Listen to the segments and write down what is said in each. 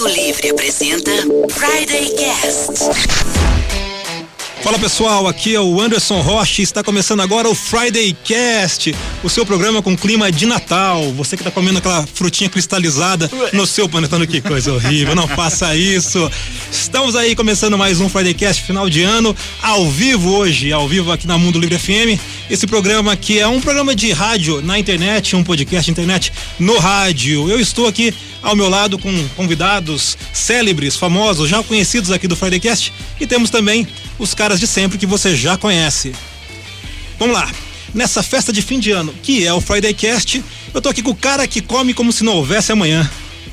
Mundo Livre apresenta Friday Cast. Fala pessoal, aqui é o Anderson Rocha. Está começando agora o Friday Cast, o seu programa com clima de Natal. Você que está comendo aquela frutinha cristalizada no seu panetone, que coisa horrível, não faça isso. Estamos aí começando mais um Friday Cast final de ano, ao vivo hoje, ao vivo aqui na Mundo Livre FM. Esse programa aqui é um programa de rádio na internet, um podcast internet no rádio. Eu estou aqui ao meu lado com convidados célebres, famosos, já conhecidos aqui do Friday Cast e temos também os caras de sempre que você já conhece. Vamos lá. Nessa festa de fim de ano, que é o Friday Cast, eu tô aqui com o cara que come como se não houvesse amanhã.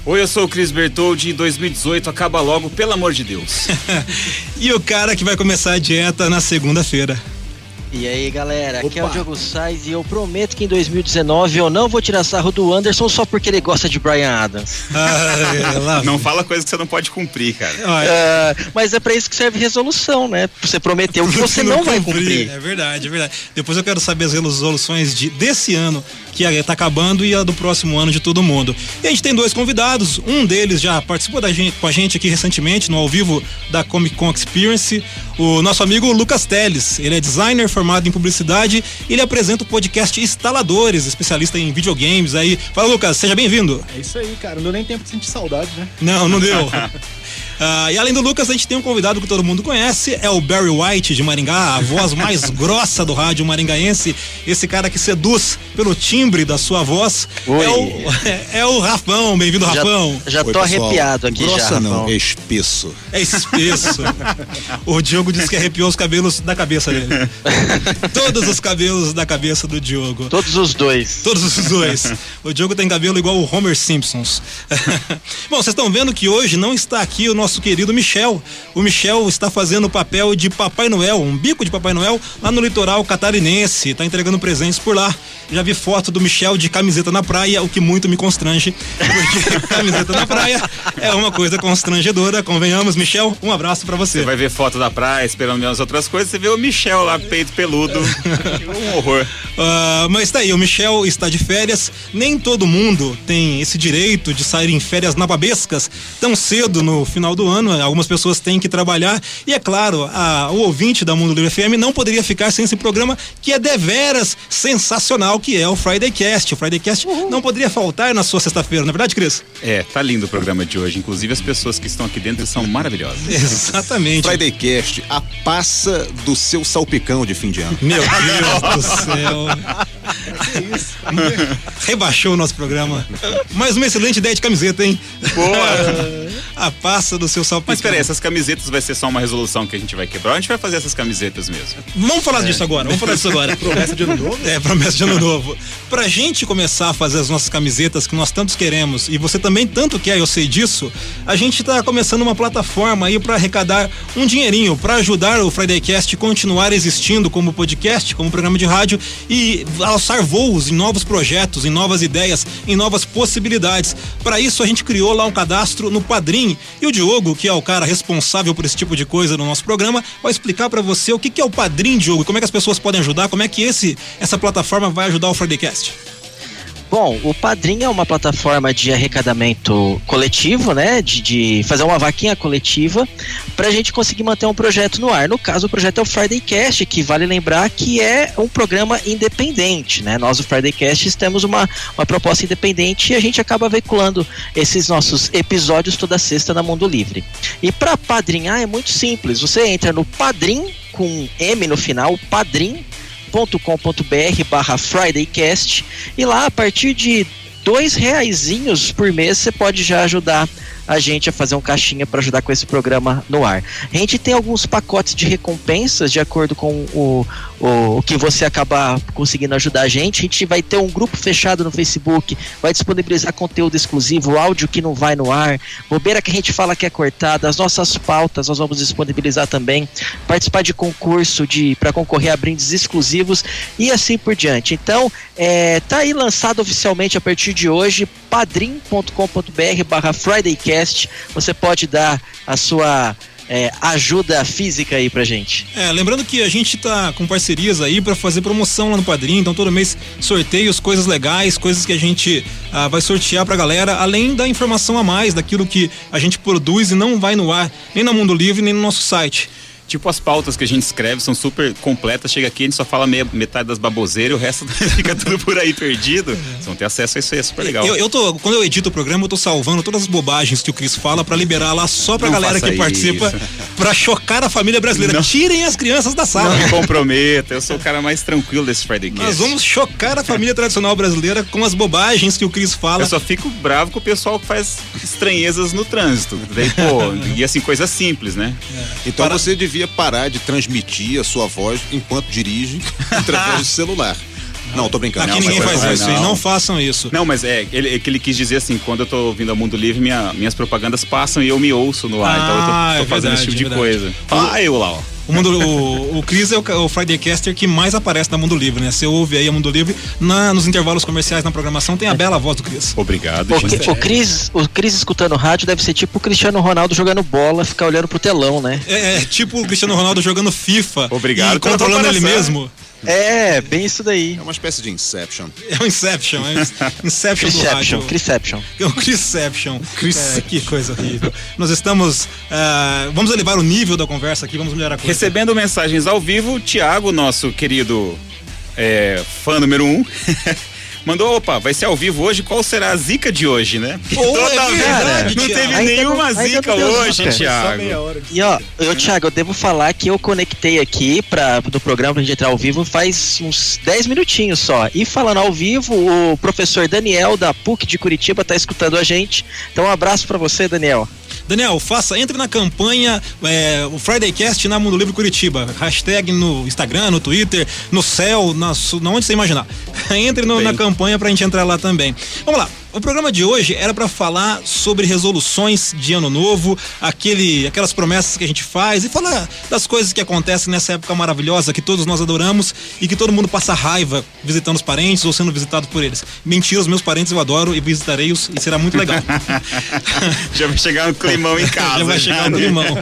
Oi, eu sou o Cris Bertoldi e 2018 acaba logo, pelo amor de Deus. e o cara que vai começar a dieta na segunda-feira. E aí galera, aqui Opa. é o Diogo Sainz e eu prometo que em 2019 eu não vou tirar sarro do Anderson só porque ele gosta de Brian Adams. Ah, não fala coisa que você não pode cumprir, cara. Uh, mas é para isso que serve resolução, né? Você prometeu que você não, não vai cumprir. É verdade, é verdade. Depois eu quero saber as resoluções de, desse ano que está acabando e a do próximo ano de todo mundo. E a gente tem dois convidados, um deles já participou da gente, com a gente aqui recentemente no ao vivo da Comic Con Experience, o nosso amigo Lucas Teles. Ele é designer formado em publicidade e ele apresenta o podcast Instaladores, especialista em videogames aí. Fala Lucas, seja bem-vindo. É isso aí, cara. Não deu nem tempo de sentir saudade, né? Não, não deu. Uh, e além do Lucas, a gente tem um convidado que todo mundo conhece, é o Barry White de Maringá, a voz mais grossa do rádio maringaense. Esse cara que seduz pelo timbre da sua voz. Oi. É o, é, é o Rafão, bem-vindo, Rafão. Já tô Oi, arrepiado aqui grossa já. não, é espesso. É espesso. o Diogo disse que arrepiou os cabelos da cabeça dele. Todos os cabelos da cabeça do Diogo. Todos os dois. Todos os dois. O Diogo tem cabelo igual o Homer Simpsons. Bom, vocês estão vendo que hoje não está aqui o nosso nosso querido Michel. O Michel está fazendo o papel de Papai Noel, um bico de Papai Noel lá no litoral catarinense, está entregando presentes por lá. Já vi foto do Michel de camiseta na praia, o que muito me constrange, porque camiseta na praia é uma coisa constrangedora, convenhamos. Michel, um abraço para você. Você vai ver foto da praia, esperando as outras coisas, você vê o Michel lá, peito peludo, um horror. Uh, mas tá aí, o Michel está de férias, nem todo mundo tem esse direito de sair em férias nababescas tão cedo no final do ano, algumas pessoas têm que trabalhar e é claro, a, o ouvinte da Mundo Livre FM não poderia ficar sem esse programa que é deveras sensacional, que é o Friday Cast. O Friday Cast uhum. não poderia faltar na sua sexta-feira, não é verdade, Cris? É, tá lindo o programa de hoje, inclusive as pessoas que estão aqui dentro são maravilhosas. Exatamente. Friday Cast, a passa do seu salpicão de fim de ano. Meu Deus do céu. que isso? Rebaixou o nosso programa. Mais uma excelente ideia de camiseta, hein? Boa! a passa do do seu salpicão. Mas peraí, essas camisetas vai ser só uma resolução que a gente vai quebrar? A gente vai fazer essas camisetas mesmo? Vamos falar é. disso agora, vamos falar disso agora. promessa de ano novo? É, promessa de ano novo. Pra gente começar a fazer as nossas camisetas que nós tantos queremos, e você também tanto quer, eu sei disso, a gente tá começando uma plataforma aí para arrecadar um dinheirinho, para ajudar o Friday Cast continuar existindo como podcast, como programa de rádio e alçar voos em novos projetos, em novas ideias, em novas possibilidades. Para isso a gente criou lá um cadastro no Padrim e o Diogo, que é o cara responsável por esse tipo de coisa no nosso programa, vai explicar para você o que, que é o Padrim, Diogo, como é que as pessoas podem ajudar, como é que esse essa plataforma vai ajudar o Fridaycast. Bom, o Padrim é uma plataforma de arrecadamento coletivo, né? De, de fazer uma vaquinha coletiva para a gente conseguir manter um projeto no ar. No caso, o projeto é o Friday Cast, que vale lembrar que é um programa independente, né? Nós, o Friday Cast, temos uma, uma proposta independente e a gente acaba veiculando esses nossos episódios toda sexta na Mundo Livre. E para padrinhar é muito simples. Você entra no Padrim com M no final, Padrim combr barra FridayCast e lá a partir de dois reaisinhos por mês você pode já ajudar a gente a fazer um caixinha para ajudar com esse programa no ar. A gente tem alguns pacotes de recompensas de acordo com o, o, o, que você acabar conseguindo ajudar a gente. A gente vai ter um grupo fechado no Facebook, vai disponibilizar conteúdo exclusivo, áudio que não vai no ar, bobeira que a gente fala que é cortada, as nossas pautas nós vamos disponibilizar também, participar de concurso de para concorrer a brindes exclusivos e assim por diante. Então, é, tá aí lançado oficialmente a partir de hoje padrim.com.br barra FridayCast. Você pode dar a sua é, ajuda física aí pra gente. É, lembrando que a gente tá com parcerias aí para fazer promoção lá no Padrinho, então todo mês sorteios, coisas legais, coisas que a gente ah, vai sortear pra galera, além da informação a mais daquilo que a gente produz e não vai no ar, nem no Mundo Livre, nem no nosso site. Tipo, as pautas que a gente escreve são super completas. Chega aqui, a gente só fala meia, metade das baboseiras e o resto fica tudo por aí perdido. Vocês vão ter acesso a isso aí, é super legal. Eu, eu tô, quando eu edito o programa, eu tô salvando todas as bobagens que o Cris fala pra liberar lá só pra Não galera que participa, pra chocar a família brasileira. Não. Tirem as crianças da sala. Não me comprometa, eu sou o cara mais tranquilo desse Friday Cast. Nós vamos chocar a família tradicional brasileira com as bobagens que o Cris fala. Eu só fico bravo com o pessoal que faz estranhezas no trânsito. Daí, pô, e assim, coisa simples, né? Então você devia parar de transmitir a sua voz enquanto dirige através do celular. Não, tô brincando. Aqui Não, ninguém faz não, isso, não. não façam isso. Não, mas é, ele, é que ele quis dizer assim, quando eu tô ouvindo a Mundo Livre, minha- minhas propagandas passam e eu me ouço no ar. Ah, então eu tô, é tô fazendo verdade, esse tipo de é coisa. Ah, eu lá, ó. O, mundo, o, o Cris é o, o Friday Caster que mais aparece na Mundo Livre, né? Você ouve aí a Mundo Livre na- nos intervalos comerciais na programação, tem a bela voz do Cris. Obrigado, O, gente. O Cris, o Cris escutando rádio deve ser tipo o Cristiano Ronaldo jogando bola, ficar olhando pro telão, né? É, é tipo o Cristiano Ronaldo jogando FIFA. Obrigado E controlando ele comparação. mesmo. É, bem isso daí. É uma espécie de Inception. É o Inception, é o Inception do rádio. Chrisception. É o Chrisception. É, que coisa horrível. Nós estamos. ah, vamos elevar o nível da conversa aqui, vamos melhorar a coisa. Recebendo mensagens ao vivo, o Thiago, nosso querido é, fã número um, mandou, opa, vai ser ao vivo hoje, qual será a zica de hoje, né? Porque Oh, é verdade, não Thiago. teve Ainda nenhuma não- ainda zica hoje, meia Thiago. hora. E ó, eu, Thiago, eu devo falar que eu conectei aqui pra, do programa pra gente entrar ao vivo faz uns 10 minutinhos só. E falando ao vivo, o professor Daniel da PUC de Curitiba tá escutando a gente. Então um abraço pra você, Daniel. Daniel, faça, entre na campanha é, o Friday Cast na Mundo Livre Curitiba. Hashtag no Instagram, no Twitter, no céu, na, na onde você imaginar. Entre no- na campanha pra gente entrar lá também. Vamos lá. O programa de hoje era pra falar sobre resoluções de ano novo, aquele, aquelas promessas que a gente faz e falar das coisas que acontecem nessa época maravilhosa que todos nós adoramos e que todo mundo passa raiva visitando os parentes ou sendo visitado por eles. Mentira, os meus parentes eu adoro e visitarei-os e será muito legal. Já vai chegar no climão em casa. Já vai chegar no né? limão.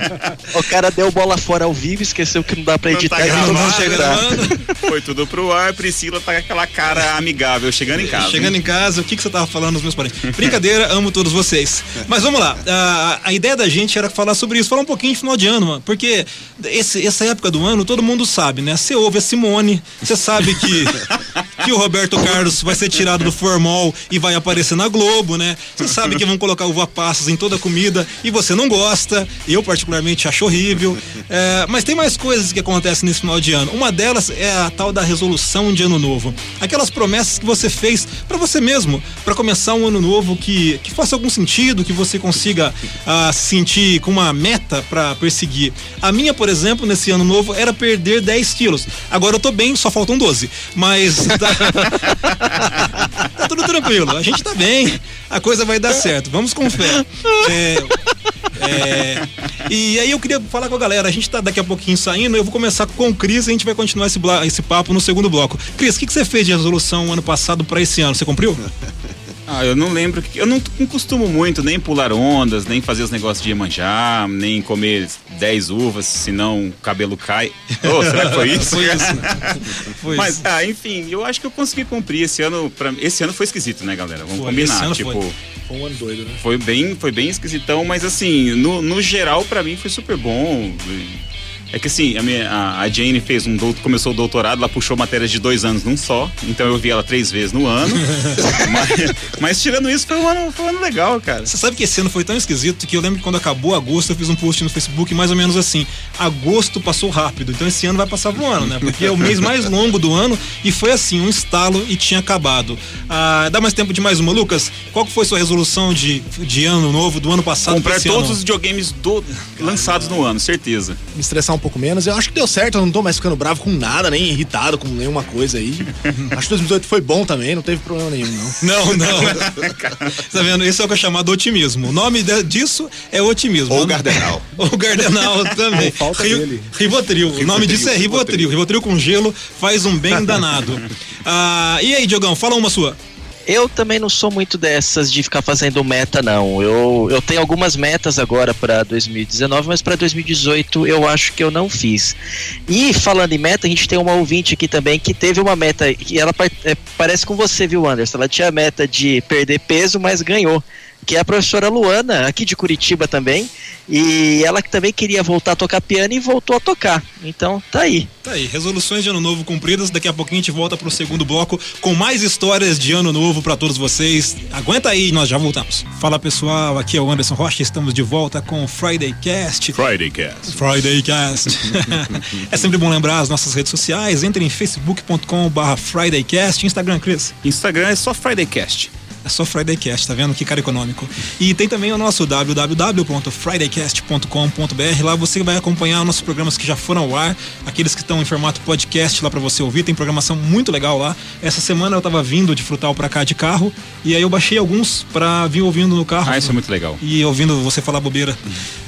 O cara deu bola fora ao vivo, esqueceu que não dá pra Não editar tá e todo mundo gravado, chegar. Foi tudo pro ar, Priscila tá com aquela cara amigável, chegando em casa. Chegando em casa, o que, que você tava falando meus parentes? Brincadeira, amo todos vocês. Mas vamos lá, a, a ideia da gente era falar sobre isso, falar um pouquinho de final de ano, mano, porque esse- essa época do ano todo mundo sabe, né? Você ouve a Simone, você sabe que, que o Roberto Carlos vai ser tirado do formol e vai aparecer na Globo, né? Você sabe que vão colocar uva passas em toda comida e você não gosta, eu particularmente acho horrível. É, mas tem mais coisas que acontecem nesse final de ano. Uma delas é a tal da resolução de ano novo. Aquelas promessas que você fez pra você mesmo, pra começar um ano novo que, que faça algum sentido, que você consiga ah, se sentir com uma meta pra perseguir. A minha, por exemplo, nesse ano novo era perder 10 quilos. Agora eu tô bem, só faltam 12. Mas tá, tá tudo tranquilo, a gente tá bem, a coisa vai dar certo. Vamos com fé. É, é, e aí eu queria falar com a galera, a gente tá daqui a pouquinho saindo, eu vou começar com o Cris e a gente vai continuar esse, esse papo no segundo bloco. Cris, o que, que você fez de resolução ano passado pra esse ano? Você cumpriu? Ah, eu não lembro. que- Eu não, não costumo muito nem pular ondas, nem fazer os negócios de Iemanjá, nem comer 10 uvas, senão o cabelo cai. Ô, será que foi isso? Foi isso. Foi Mas, isso. ah, enfim, eu acho que eu consegui cumprir esse ano. Pra... Esse ano foi esquisito, né, galera? Vamos combinar. Tipo, foi. Foi um ano doido, né? foi bem, foi bem esquisitão, mas assim, no, no geral, pra mim foi super bom. É que assim, a, minha, a, Jane fez um doutor, começou o doutorado, ela puxou matérias de dois anos num só, então eu vi ela três vezes no ano. mas, mas tirando isso, foi um, ano, foi um ano legal, cara. Você sabe que esse ano foi tão esquisito que eu lembro que quando acabou agosto eu fiz um post no Facebook mais ou menos assim: agosto passou rápido, então esse ano vai passar voando, né? Porque é o mês mais longo do ano e foi assim, um estalo e tinha acabado. Ah, dá mais tempo de mais uma, Lucas? Qual que foi sua resolução de, de ano novo, do ano passado? pra Comprar todos ano? os videogames do- lançados no ano, certeza. Me estressar um pouco menos. Eu acho que deu certo, eu não tô mais ficando bravo com nada, nem irritado com nenhuma coisa aí. acho que 2018 foi bom também, não teve problema nenhum, não. Não, não. tá vendo? Esse é o que é chamado otimismo. O nome de- disso é otimismo. Ou Gardenal. Ou Gardenal também. Ou falta Ri- dele. Rivotril. O nome disso é Rivotril. Rivotril. Rivotril com gelo faz um bem danado. Ah, e aí, Diogão, fala uma sua. Eu também não sou muito dessas de ficar fazendo meta, não. Eu, eu tenho algumas metas agora para 2019, mas para 2018 eu acho que eu não fiz. E falando em meta, a gente tem uma ouvinte aqui também que teve uma meta, e ela é, parece com você, viu, Anderson? Ela tinha a meta de perder peso, mas ganhou que é a professora Luana, aqui de Curitiba também. E ela que também queria voltar a tocar piano e voltou a tocar. Então, tá aí. Tá aí, resoluções de ano novo cumpridas. Daqui a pouquinho a gente volta pro segundo bloco com mais histórias de ano novo para todos vocês. Aguenta aí, nós já voltamos. Fala pessoal, aqui é o Anderson Rocha, estamos de volta com o Friday Cast. Friday Cast. Friday Cast. é sempre bom lembrar as nossas redes sociais. Entre em facebook.com/barra FridayCast, Instagram, Cris. Instagram é só Friday Cast. É só Fridaycast, tá vendo? Que cara econômico. E tem também o nosso www.fridaycast.com.br. Lá você vai acompanhar os nossos programas que já foram ao ar, aqueles que estão em formato podcast lá para você ouvir. Tem programação muito legal lá. Essa semana eu tava vindo de Frutal para cá de carro e aí eu baixei alguns para vir ouvindo no carro. Ah, isso é muito legal. E ouvindo você falar bobeira.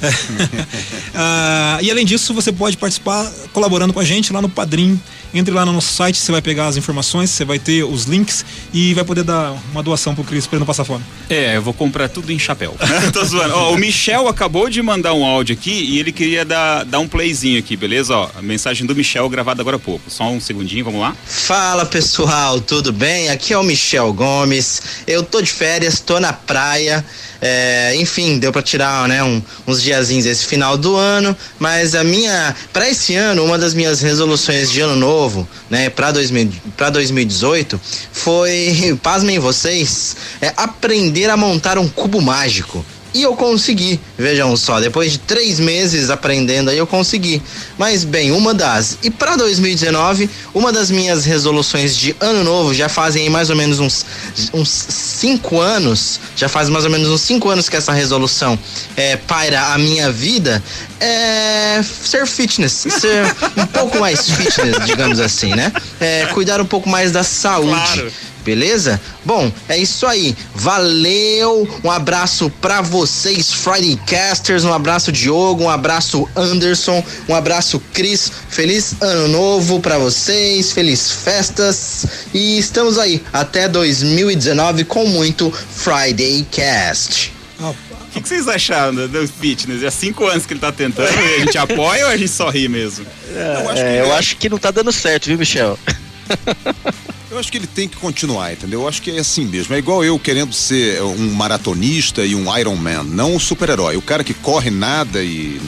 ah, e além disso, você pode participar colaborando com a gente lá no Padrim. Entre lá no nosso site, você vai pegar as informações, você vai ter os links e vai poder dar uma doação pro Cris pra ele não passar fome. É, eu vou comprar tudo em chapéu. Tô zoando. Ó, o Michel acabou de mandar um áudio aqui e ele queria dar, dar um playzinho aqui, beleza? Ó, a mensagem do Michel gravada agora há pouco. Só um segundinho, vamos lá. Fala pessoal, tudo bem? Aqui é o Michel Gomes. Eu tô de férias, tô na praia. É, enfim, deu para tirar né, um, uns diazinhos esse final do ano, mas a minha para esse ano, uma das minhas resoluções de ano novo, né, para 2018 foi, pasmem vocês, é aprender a montar um cubo mágico. E eu consegui, vejam só, depois de três meses aprendendo aí eu consegui. Mas bem, uma das. E para 2019, uma das minhas resoluções de ano novo, já fazem mais ou menos uns, uns cinco anos, já faz mais ou menos uns cinco anos que essa resolução é, paira a minha vida, é ser fitness, ser um pouco mais fitness, digamos assim, né? É, cuidar um pouco mais da saúde. Claro beleza? Bom, é isso aí. Valeu. Um abraço para vocês, Friday Casters. Um abraço Diogo, um abraço Anderson, um abraço Cris. Feliz ano novo para vocês, feliz festas e estamos aí até 2019 com muito Friday Cast. O que, que, vocês acharam do, do fitness? É cinco anos que ele tá tentando e a gente apoia ou a gente só ri mesmo? É, eu, acho, que... eu acho que não tá dando certo, viu, Michel? Eu acho que ele tem que continuar, entendeu? Eu acho que é assim mesmo. É igual eu querendo ser um maratonista e um Iron Man, não um super-herói. O cara que corre nada e,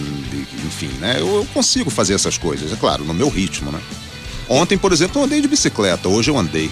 enfim, né? Eu, eu, consigo fazer essas coisas, é claro, no meu ritmo, né? Ontem, por exemplo, eu andei de bicicleta, hoje eu andei.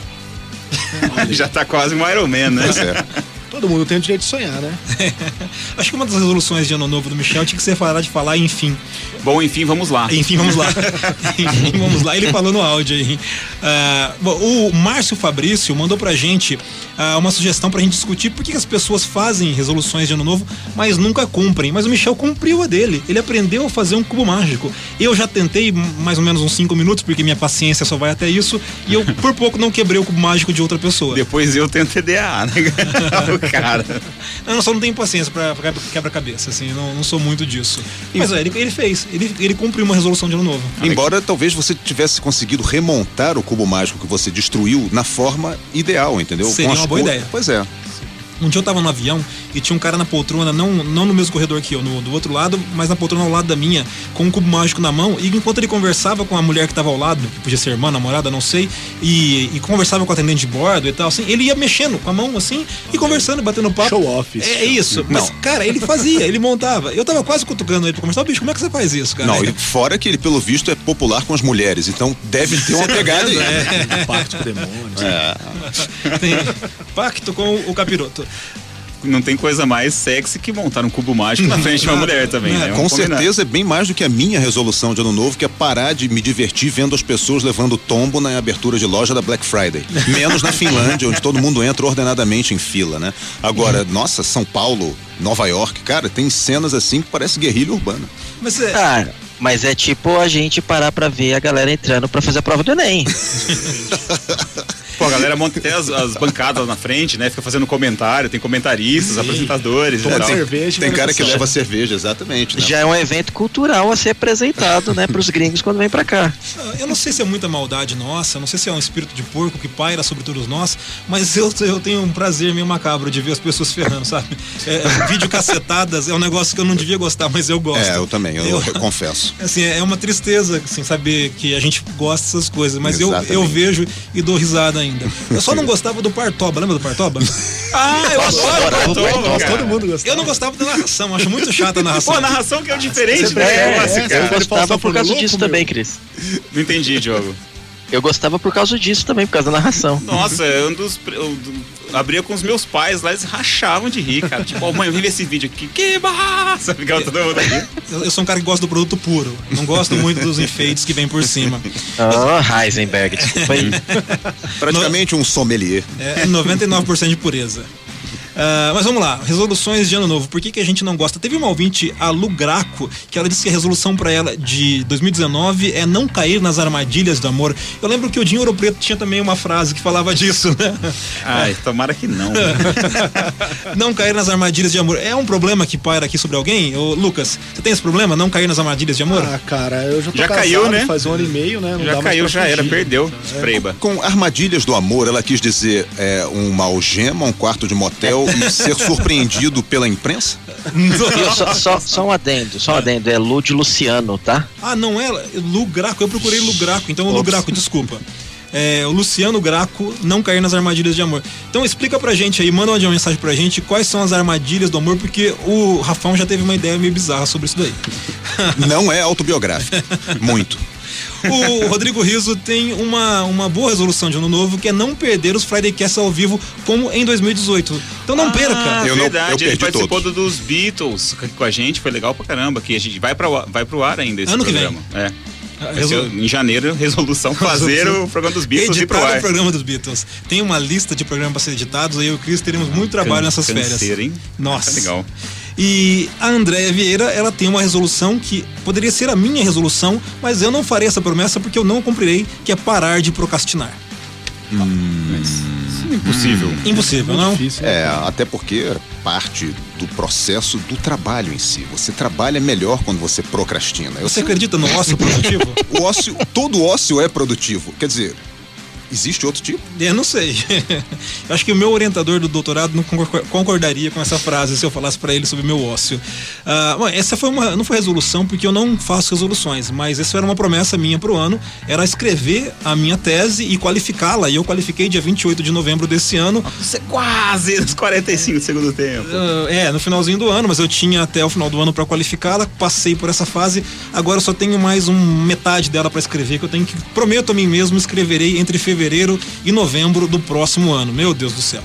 Já tá quase um Iron Man, né? Pois é. Todo mundo tem o direito de sonhar, né? Acho que uma das resoluções de ano novo do Michel tinha que ser parar de falar enfim. Bom, enfim, vamos lá. Enfim, vamos lá. enfim, vamos lá. Ele falou no áudio aí. Uh, bom, o Márcio Fabrício mandou pra gente uh, uma sugestão pra gente discutir por que, que as pessoas fazem resoluções de ano novo, mas nunca cumprem. Mas o Michel cumpriu a dele. Ele aprendeu a fazer um cubo mágico. Eu já tentei mais ou menos uns 5 minutos, porque minha paciência só vai até isso, e eu por pouco não quebrei o cubo mágico de outra pessoa. Depois eu tenho TDA, né? cara. Eu não, só não tenho paciência pra, pra quebra-cabeça, assim, não, não, sou muito disso. Mas é, ele, ele fez, ele, ele cumpriu uma resolução de ano novo. Embora talvez você tivesse conseguido remontar o cubo mágico que você destruiu na forma ideal, entendeu? Seria uma boa ideia. Pois é. Um dia eu tava no avião e tinha um cara na poltrona, não, não no mesmo corredor que eu, no, do outro lado, mas na poltrona ao lado da minha, com um cubo mágico na mão. E enquanto ele conversava com a mulher que tava ao lado, que podia ser irmã, namorada, não sei, e, e conversava com o atendente de bordo e tal, assim, ele ia mexendo com a mão assim e conversando, batendo papo. Show off. É, é isso. Não. Mas, cara, ele fazia, ele montava. Eu tava quase cutucando ele pra conversar, bicho, como é que você faz isso, cara? Não, e fora que ele, pelo visto, é popular com as mulheres, então deve ter uma pegada aí. É. Pacto com demônios. É. Tem pacto com o capiroto não tem coisa mais sexy que montar um cubo mágico na frente de uma mulher também, né? Com certeza é bem mais do que a minha resolução de ano novo, que é parar de me divertir vendo as pessoas levando tombo na abertura de loja da Black Friday. Menos na Finlândia, onde todo mundo entra ordenadamente em fila, né? Agora, nossa, São Paulo, Nova York, cara, tem cenas assim que parece guerrilha urbana. Mas é... Ah, mas é tipo a gente parar pra ver a galera entrando pra fazer a prova do Enem. A galera monta até as, as bancadas na frente, né? Fica fazendo comentário, tem comentaristas, apresentadores e Toma cerveja. Tem cara que leva cerveja, exatamente. Né? Já é um evento cultural a ser apresentado, né, pros gringos quando vem pra cá. Eu não sei se é muita maldade nossa, não sei se é um espírito de porco que paira sobre todos nós, mas eu, eu tenho um prazer meio macabro de ver as pessoas ferrando, sabe? É, vídeo cacetadas é um negócio que eu não devia gostar, mas eu gosto. É, eu também, eu, Eu- eu confesso. Assim, é uma tristeza, assim, saber que a gente gosta dessas coisas, mas eu, eu vejo e dou risada ainda. Eu só não gostava do Partoba, lembra do Partoba? Ah, eu adoro o Bartolo, cara. Todo mundo gostava. Eu não gostava da narração, acho muito chata a narração. Pô, a narração que é o diferente, Você né? Nossa, essa? cara. Eu gostava por causa louco, disso meu. também, Cris. Não entendi, Diogo. Eu gostava por causa disso também, por causa da narração. Nossa, é um dos. Eu, abria com os meus pais lá, eles rachavam de rir, cara. Tipo, ó, mãe, vem ver esse vídeo aqui. Que massa! Ficava todo mundo aqui. Eu, eu sou um cara que gosta do produto puro. Não gosto muito dos enfeites que vem por cima. Oh, Heisenberg, desculpa aí. Praticamente um sommelier. É 99% de pureza. Ah, mas vamos lá, resoluções de ano novo. Por que, que a gente não gosta? Teve uma ouvinte, a Lu Graco, que ela disse que a resolução pra ela de 2019 é não cair nas armadilhas do amor. Eu lembro que o Dinho Ouro Preto tinha também uma frase que falava disso, né? Ai, tomara que não. não cair nas armadilhas de amor. É um problema que paira aqui sobre alguém? Ô, Lucas, você tem esse problema? Não cair nas armadilhas de amor? Ah, cara, eu já tô Já casado caiu, né? faz um ano e meio, né? Não Já caiu, já era, perdeu. Spreiba. Com armadilhas do amor, ela quis dizer é, uma algema, um quarto de motel e ser surpreendido pela imprensa? Só, só, só um adendo, só um adendo. É Lu de Luciano, tá? Ah, não é Lu Graco. Eu procurei Lu Graco, então é Lu Ops. Graco, desculpa. É, o Luciano Graco não cair nas armadilhas de amor. Então explica pra gente aí, manda uma mensagem pra gente quais são as armadilhas do amor, porque o Rafão já teve uma ideia meio bizarra sobre isso daí. Não é autobiográfico. Muito. O Rodrigo Riso tem uma, uma boa resolução de ano novo, que é não perder os Friday Casts ao vivo, como em 2018. Então não perca. Ah, Eu não- eu verdade, ele participou todos. do- dos Beatles com a gente, foi legal pra caramba. Que a gente vai, pra, vai pro ar ainda esse Ano que programa. É. Ah, resol- em janeiro, resolução fazer Resolução. o programa dos Beatles e pro Editar ar. o programa dos Beatles. Tem uma lista de programas pra ser editados, aí eu e o Cris teremos muito trabalho Can- nessas férias. canseira, hein? Nossa. Tá legal. E a Andréia Vieira, ela tem uma resolução que poderia ser a minha resolução, mas eu não farei essa promessa porque eu não cumprirei, que é parar de procrastinar. Isso é impossível. Impossível, Muito não? difícil? É, até porque parte do processo do trabalho em si. Você trabalha melhor quando você procrastina. Eu Você sei- acredita no ócio produtivo? O ócio, todo ócio é produtivo. Quer dizer, existe outro tipo? Eu não sei. Eu acho que o meu orientador do doutorado não concor- concordaria com essa frase se eu falasse pra ele sobre meu ócio. Ah, bom, essa foi uma, não foi resolução porque eu não faço resoluções, mas essa era uma promessa minha pro ano, era escrever a minha tese e qualificá-la. E eu qualifiquei dia 28 de novembro desse ano. Você quase nos 45 do segundo tempo. Ah, é, no finalzinho do ano, mas eu tinha até o final do ano pra qualificá-la, passei por essa fase, agora eu só tenho mais um metade dela pra escrever, que eu tenho que, prometo a mim mesmo, escreverei entre fevereiro e novembro do próximo ano. Meu Deus do céu.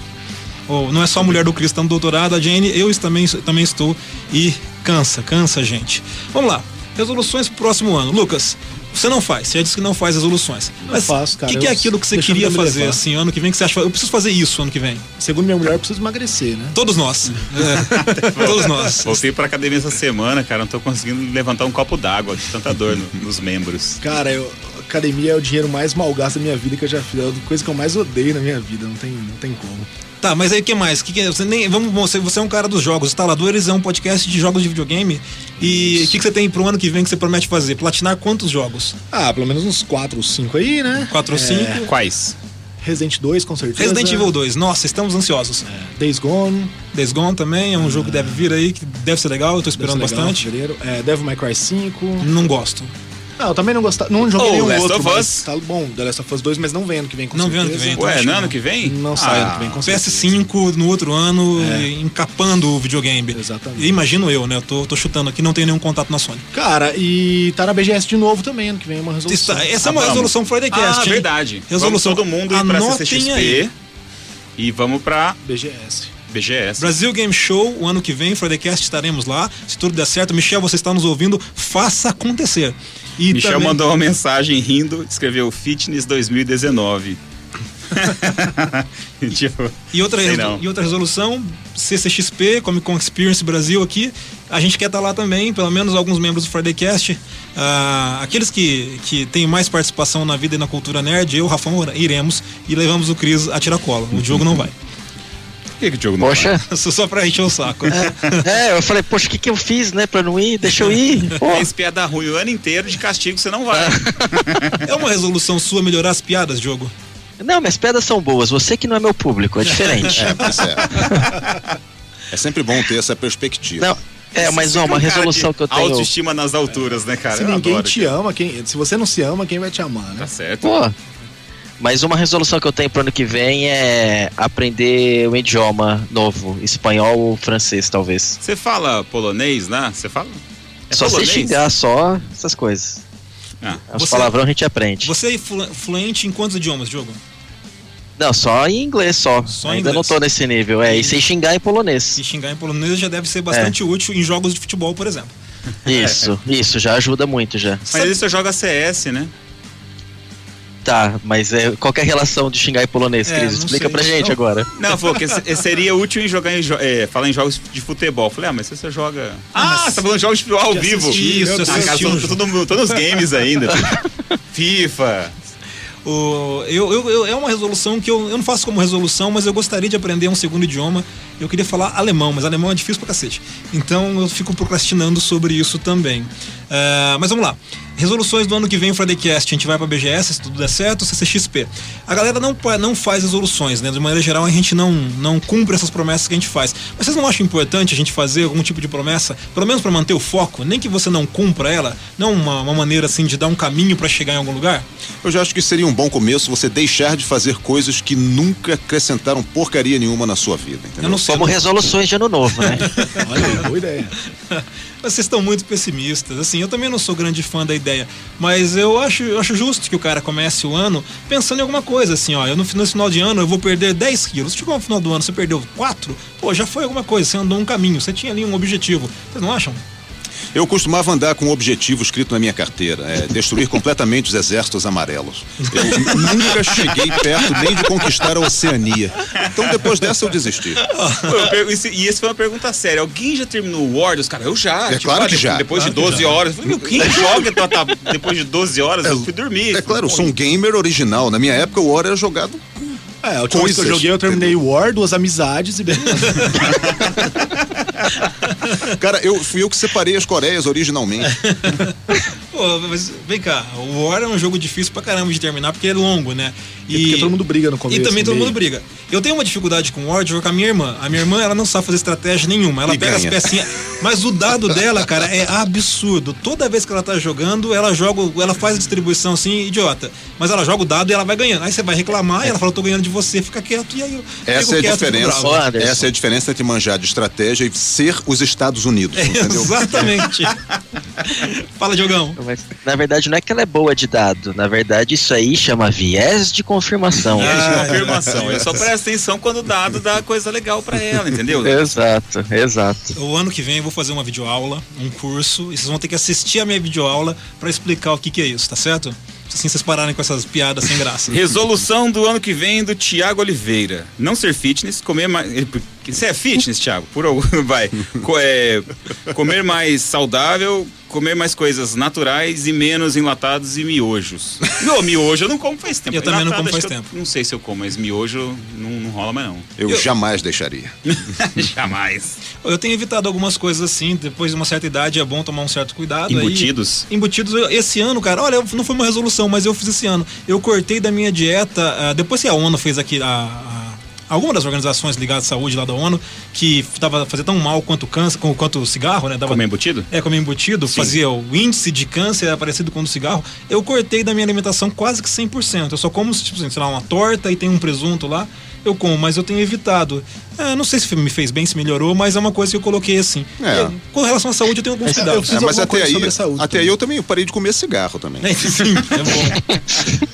Oh, não é só a mulher do Cristo no doutorado, a Jane, eu também, também estou e cansa, cansa, gente. Vamos lá, resoluções pro próximo ano. Lucas, você não faz, você já disse que não faz resoluções. Mas faço, o cara, que, que é aquilo que você queria fazer levar. assim, ano que vem, que você acha, eu preciso fazer isso ano que vem? Segundo minha mulher, eu preciso emagrecer, né? Todos nós. É, todos nós. Voltei pra academia essa semana, cara. Não tô conseguindo levantar um copo d'água de tanta dor no- nos membros. Cara, eu, academia é o dinheiro mais mal gasto da minha vida que eu já fiz. É a coisa que eu mais odeio na minha vida. Não tem, não tem como. Tá, mas aí o que mais? Que que é? você, nem, vamos, você, você é um cara dos jogos. Instaladores é um podcast de jogos de videogame. E o que, que você tem pro ano que vem que você promete fazer? Platinar quantos jogos? Ah, pelo menos uns 4 ou 5 aí, né? 4 ou É, 5? Quais? Resident 2, com certeza. Resident Evil 2. Nossa, estamos ansiosos. Days Gone. Days Gone também é um jogo que deve vir aí, que deve ser legal, eu tô deve esperando ser legal, bastante. É, Devil May Cry 5. Não gosto. Ah, eu também não gostava. Não joguei Oh, nenhum Last outro, of mas Us. Tá bom, The Last of Us 2, mas não vem ano que vem, com Não vem ano certeza. que vem, então Ué, no que ano não. que vem? Não sai Ah, ano que vem, com certeza. PS5 no outro ano, É. encapando o videogame. Exatamente. E imagino eu, né? Eu tô, tô chutando aqui, não tenho nenhum contato na Sony. Cara, e tá na BGS de novo também, ano que vem é uma resolução. Está- essa é Ah, uma vamos. resolução Fridaycast, Ah, hein? verdade. Resolução. Vamos todo mundo ir pra CCXP aí. e vamos pra BGS. BGS. Brasil Game Show, o ano que vem, Fridaycast estaremos lá. Se tudo der certo, Michel, você está nos ouvindo, faça acontecer. E Michel também- mandou uma mensagem rindo, escreveu Fitness 2019. tipo, E outra, e outra resolução, CCXP, Comic Con Experience Brasil aqui. A gente quer estar lá também, pelo menos alguns membros do Friday Cast. Ah, aqueles que, que têm mais participação na vida e na cultura nerd, eu, Rafão, iremos e levamos o Cris a tiracolo. O Diogo não vai. Que, que o Diogo não Poxa. Só só pra encher o saco. É, eu falei, poxa, o que, que eu fiz, né, pra não ir? Deixa eu ir. Pô. vai? Fez piada ruim o ano inteiro, de castigo você não vai. É uma resolução sua melhorar as piadas, Diogo? Não, minhas pedras são boas. Você que não é meu público, é diferente. É, pois é. É sempre bom ter essa perspectiva. Não, é, mas ó, uma Um cara resolução que eu tenho. Autoestima nas alturas, né, cara? Se Eu ninguém adoro te aquilo. ama, quem, se você não se ama, quem vai te amar, né? Tá certo. Pô. Mas uma resolução que eu tenho pro ano que vem é aprender um idioma novo, espanhol ou francês, talvez. Você fala polonês, né? Você fala? É só polonês? se xingar, só essas coisas. Ah, Os Você- palavrão a gente aprende. Você é flu- fluente em quantos idiomas, Diogo? Não, só em inglês só. Só em Ainda inglês. não tô nesse nível. É, e sem xingar em polonês. Se xingar em polonês já deve ser bastante útil em jogos de futebol, por exemplo. Isso, isso, já ajuda muito já. Mas aí você joga CS, né? Tá, mas é, qual que é a relação de xingar em polonês, É, Cris? Explica sei. pra gente Não. agora. Não, falou que seria útil em jogar em jo- é, falar em jogos de futebol. Falei, ah, mas você joga. Ah, você tá falando de jogos de futebol ao vivo. assisti, Isso, Ah, cara, tô, tô, tô no- tô nos games ainda. FIFA. O, eu, eu- eu- é uma resolução que eu, eu não faço como resolução, mas eu gostaria de aprender um segundo idioma. Eu queria falar alemão, mas alemão é difícil pra cacete. Então eu fico procrastinando sobre isso também. Ah, mas vamos lá. Resoluções do ano que vem, o Fridaycast, a gente vai pra BGS, se tudo der certo, CCXP. A galera não, não faz resoluções, né? De maneira geral, a gente não, não cumpre essas promessas que a gente faz. Mas vocês não acham importante a gente fazer algum tipo de promessa, pelo menos pra manter o foco, nem que você não cumpra ela, não uma, uma maneira assim de dar um caminho pra chegar em algum lugar? Eu já acho que seria um bom começo você deixar de fazer coisas que nunca acrescentaram porcaria nenhuma na sua vida, entendeu? Eu não sei. Como resoluções de ano novo, né? Olha aí, boa ideia. Mas vocês estão muito pessimistas. Assim, eu também não sou grande fã da ideia. Mas eu acho, eu acho justo que o cara comece o ano pensando em alguma coisa. Assim, ó, eu no, no final de ano eu vou perder 10 quilos. Chegou no final do ano, você perdeu 4, pô, já foi alguma coisa. Você andou um caminho, você tinha ali um objetivo. Vocês não acham? Eu costumava andar com um objetivo escrito na minha carteira: é destruir completamente os exércitos amarelos. Eu nunca cheguei perto nem de conquistar a Oceania. Então depois dessa eu desisti. Isso- e essa foi uma pergunta séria. Alguém já terminou o War dos caras? Eu já. É claro ah, que depois, já. Depois Claro de que 12 já. horas. Eu falei, meu, quem joga pra tá- depois de 12 horas? eu fui dormir. É claro, eu sou um gamer original. Na minha época o War era jogado. É, a última vez que eu Coisas, joguei, eu terminei o War, duas amizades e beleza. Cara, eu fui eu que separei as Coreias originalmente. Pô, mas vem cá, o War é um jogo difícil pra caramba de terminar porque é longo, né? E porque todo mundo briga no começo, E também todo meio. mundo briga. Eu tenho uma dificuldade com o War de jogar com a minha irmã. A minha irmã, ela não sabe fazer estratégia nenhuma. Ela E pega ganha. as pecinhas. Mas o dado dela, cara, é absurdo. Toda vez que ela tá jogando, ela joga, ela faz a distribuição assim, idiota. Mas ela joga o dado e ela vai ganhando. Aí você vai reclamar e ela fala, eu tô ganhando de você, fica quieto. E aí eu Essa fico é a quieto, diferença. bravo. Essa é a diferença entre manjar de estratégia e ser os Estados Unidos, É, entendeu? exatamente. Fala, Diogão. Mas, na verdade, não é que ela é boa de dado. Na verdade, isso aí chama viés de confirmação. É de Ah, confirmação. Eu só presta atenção quando o dado dá coisa legal pra ela, entendeu? Exato, exato. O ano que vem eu vou fazer uma videoaula, um curso, e vocês vão ter que assistir a minha videoaula pra explicar o que, que é isso, tá certo? Assim vocês pararem com essas piadas sem graça. Resolução do ano que vem do Tiago Oliveira. Não ser fitness, comer mais. Você é fitness, Thiago? Por algum. Vai. Co- é, comer mais saudável, comer mais coisas naturais e menos enlatados e miojos. Não, miojo eu não como faz tempo. Eu também não Enlatado, como acho faz que eu tempo. Não sei se eu como, mas miojo não, não rola mais não. Eu jamais deixaria. Jamais. Eu tenho evitado algumas coisas assim, depois de uma certa idade é bom tomar um certo cuidado. aí- Embutidos? Embutidos, eu- esse ano, cara, olha, não foi uma resolução, mas eu fiz esse ano. Eu cortei da minha dieta, ah, depois que a ONU fez aqui a. a Alguma das organizações ligadas à saúde lá da ONU, que tava fazia tão mal quanto o câncer, com- quanto o cigarro, né? Dava, Comer embutido? É, comer embutido, fazia o índice de câncer era parecido com o do cigarro. Eu cortei da minha alimentação quase que 100%. Eu só como, tipo assim, sei lá, uma torta e tem um presunto lá. Eu como, mas eu tenho evitado. É, não sei se me fez bem, se melhorou, mas é uma coisa que eu coloquei assim. É. E, com relação à saúde, eu tenho alguns Mas eu cuidados. fiz É, mas até aí, sobre a saúde até aí também. eu também parei de comer cigarro também. É, sim, é bom.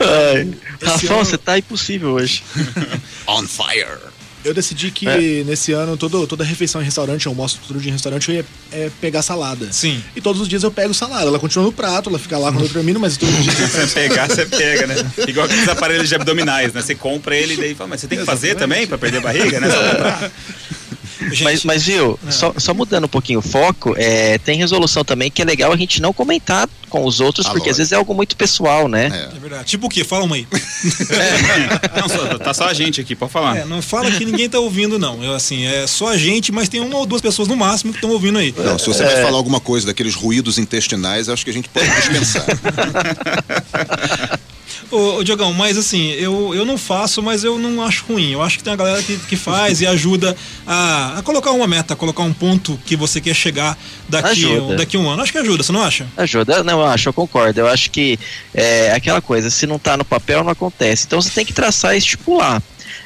Ai, Rafão, ano- você tá impossível hoje. On fire. Eu decidi que É. nesse ano, todo, toda refeição em restaurante, almoço todo dia em restaurante, eu ia é, pegar salada. Sim. E todos os dias eu pego salada. Ela continua no prato, ela fica lá quando eu termino, mas todos os dias eu Você pegar, você pega, né? Igual aqueles aparelhos de abdominais, né? Você compra ele e daí fala, mas você tem que fazer também pra perder a barriga, né? Só comprar. Gente, Mas, mas viu, só, só mudando um pouquinho o foco, é, tem resolução também que é legal a gente não comentar com os outros, Ah, porque às lógico. vezes é algo muito pessoal, né? É. É verdade. Tipo o quê? Fala uma aí. Não, só- tá só a gente aqui, pode falar. É, não fala que ninguém tá ouvindo, não. Eu, assim, é só a gente, mas tem uma ou duas pessoas no máximo que estão ouvindo aí. Não, se você vai falar alguma coisa daqueles ruídos intestinais, acho que a gente pode dispensar. Ô, ô Diogão, mas assim, eu, eu não faço, mas eu não acho ruim. Eu acho que tem uma galera que, que faz e ajuda a, a colocar uma meta, a colocar um ponto que você quer chegar daqui, daqui a um ano. Acho que ajuda, você não acha? Ajuda? Não, eu acho, eu concordo. Eu acho que é aquela coisa, se não tá no papel, não acontece. Então você tem que traçar e estipular.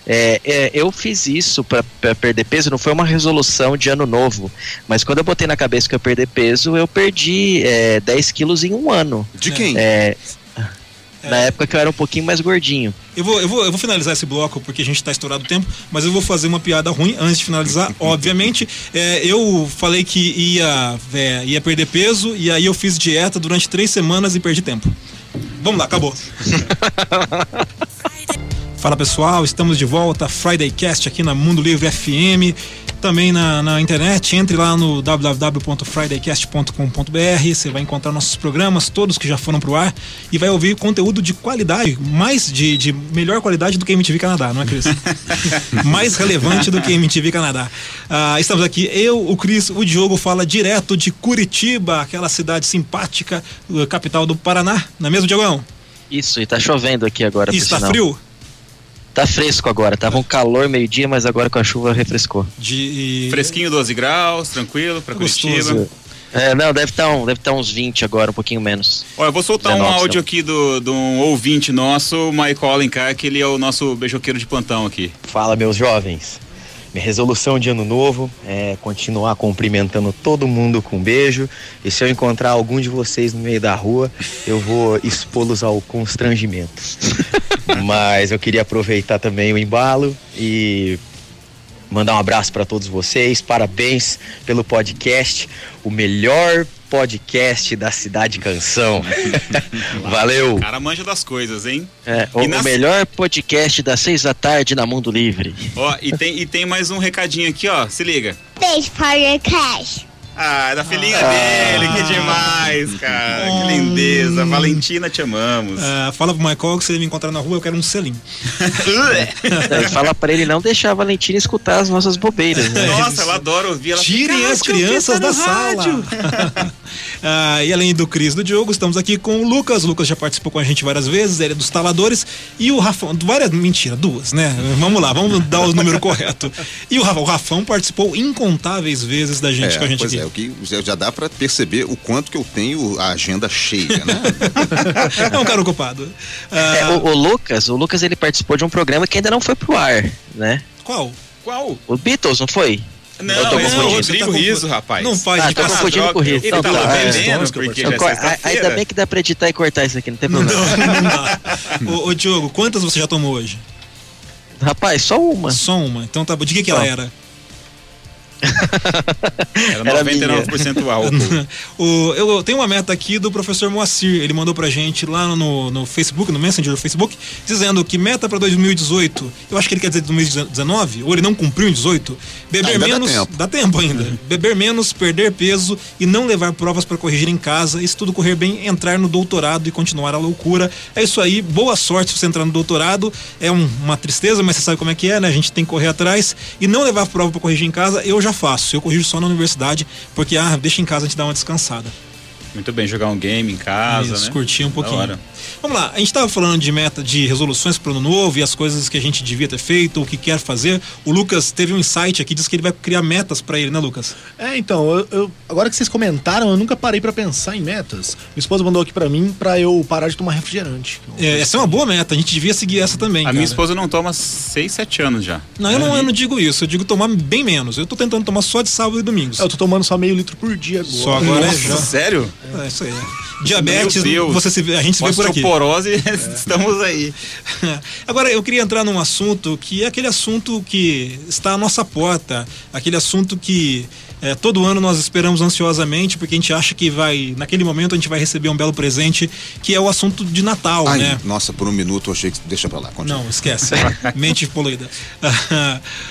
É, é, eu fiz isso para perder peso, não foi uma resolução de ano novo, mas quando eu botei na cabeça que eu ia perder peso, eu perdi é, 10 quilos em um ano. De quem? É, Na época que eu era um pouquinho mais gordinho. Eu vou, eu, vou, eu vou finalizar esse bloco porque a gente tá estourado o tempo, mas eu vou fazer uma piada ruim antes de finalizar. Obviamente, é, eu falei que ia, é, ia perder peso e aí eu fiz dieta durante três semanas e perdi tempo. Vamos lá, acabou. Fala pessoal, estamos de volta, Friday Cast aqui na Mundo Livre FM, também na, na internet, entre lá no www.fridaycast.com.br, você vai encontrar nossos programas, todos que já foram pro ar, e vai ouvir conteúdo de qualidade, mais de, de melhor qualidade do que MTV Canadá, não é, Cris? mais relevante do que MTV Canadá. Ah, estamos aqui, eu, o Cris, o Diogo fala direto de Curitiba, aquela cidade simpática, eh, capital do Paraná, não é mesmo, Diogão? Isso, e tá chovendo aqui agora. E está sinal. frio? Tá fresco agora, tava um calor meio-dia, mas agora com a chuva refrescou. De... Fresquinho 12 graus, tranquilo, pra Gostoso. Curitiba. É, não, deve estar um, deve tá uns 20 agora, um pouquinho menos. Ó, eu vou soltar um 19, áudio não. aqui do, de um ouvinte nosso, o Michael Alencar, que ele é o nosso beijoqueiro de plantão aqui. Fala, meus jovens. Minha resolução de ano novo é continuar cumprimentando todo mundo com um beijo. E se eu encontrar algum de vocês no meio da rua, eu vou expô-los ao constrangimento. Mas eu queria aproveitar também o embalo e mandar um abraço para todos vocês. Parabéns pelo podcast, o melhor podcast da Cidade Canção. Valeu! O cara manja das coisas, hein? É, o, melhor podcast das seis da tarde na Mundo Livre. Ó, e tem, e tem mais um recadinho aqui, ó. Se liga. Beijo o Cash. Ah, é da filhinha dele, que demais, cara. Que lindeza. Valentina, te amamos. Ah, fala pro Michael que se ele me encontrar na rua, eu quero um selinho. É, Fala pra ele não deixar a Valentina escutar as nossas bobeiras, né? Nossa, ela adora ouvir. Ela Tirem fica, as "Ah, ouvir, crianças tá da sala. rádio." Ah, e além do Cris e do Diogo, estamos aqui com o Lucas. O Lucas já participou com a gente várias vezes, ele é dos taladores. E o Rafão, várias, mentira, duas, né? Vamos lá, vamos dar o número correto. E o Rafão, o Rafão participou incontáveis vezes da gente É, com a gente pois aqui. é, o que já- dá pra perceber o quanto que eu tenho a agenda cheia, né? É um cara ocupado. Ah, É, o, o Lucas, o Lucas ele participou de um programa que ainda não foi pro ar, né? Qual? Qual? O Beatles, não foi? Não, Eu tô confundindo. Rodrigo Você tá Riso, rapaz. Não faz Ah, de tô caça- confundindo com o Riso. Ele Então tava tá, é. bebendo, porque já Eu é ainda bem que dá pra editar e cortar isso aqui, não tem problema. Não, não dá. ô, ô, Diogo, quantas você já tomou hoje? Rapaz, só uma. Só uma. Então tá bom. De que, ela era? Era Era 99% álcool. O, eu tenho uma meta aqui do professor Moacir. Ele mandou pra gente lá no, no Facebook, no Messenger do Facebook, dizendo que meta pra 2018, eu acho que ele quer dizer 2019, ou ele não cumpriu em 18, beber Ainda dá menos. tempo. Dá tempo ainda. Beber menos, perder peso e não levar provas pra corrigir em casa. E se tudo correr bem, entrar no doutorado e continuar a loucura. É isso aí. Boa sorte se você entrar no doutorado. É um- uma tristeza, mas você sabe como é que é, né? A gente tem que correr atrás. E não levar prova pra corrigir em casa, eu já faço. Eu corrijo só na universidade, porque, ah, deixa em casa a gente dá uma descansada. Muito bem, jogar um game em casa, Isso, né? curtir um pouquinho. Vamos lá, a gente estava falando de meta de resoluções para o ano novo e as coisas que a gente devia ter feito, o que quer fazer. O Lucas teve um insight aqui, disse que ele vai criar metas para ele, né, Lucas? É, então, eu, eu- agora que vocês comentaram, eu nunca parei pra pensar em metas. Minha esposa mandou aqui pra mim pra eu parar de tomar refrigerante. É, essa é uma boa meta, a gente devia seguir essa também. A cara. minha esposa não toma 6, 7 anos já. Não, eu não, eu não digo isso, eu digo tomar bem menos. Eu tô tentando tomar só de sábado e domingos. Eu tô tomando só meio litro por dia agora. Só agora Nossa, é já. sério? É isso aí. Diabetes, você se a gente se vê por aqui. Osteoporose, estamos aí. Agora, eu queria entrar num assunto que é aquele assunto que está à nossa porta, aquele assunto que É, todo ano nós esperamos ansiosamente, porque a gente acha que vai, naquele momento, a gente vai receber um belo presente, que é o assunto de Natal, Ai, né? nossa, por um minuto eu achei que. Deixa pra lá, continua. Não, esquece. Mente poluída.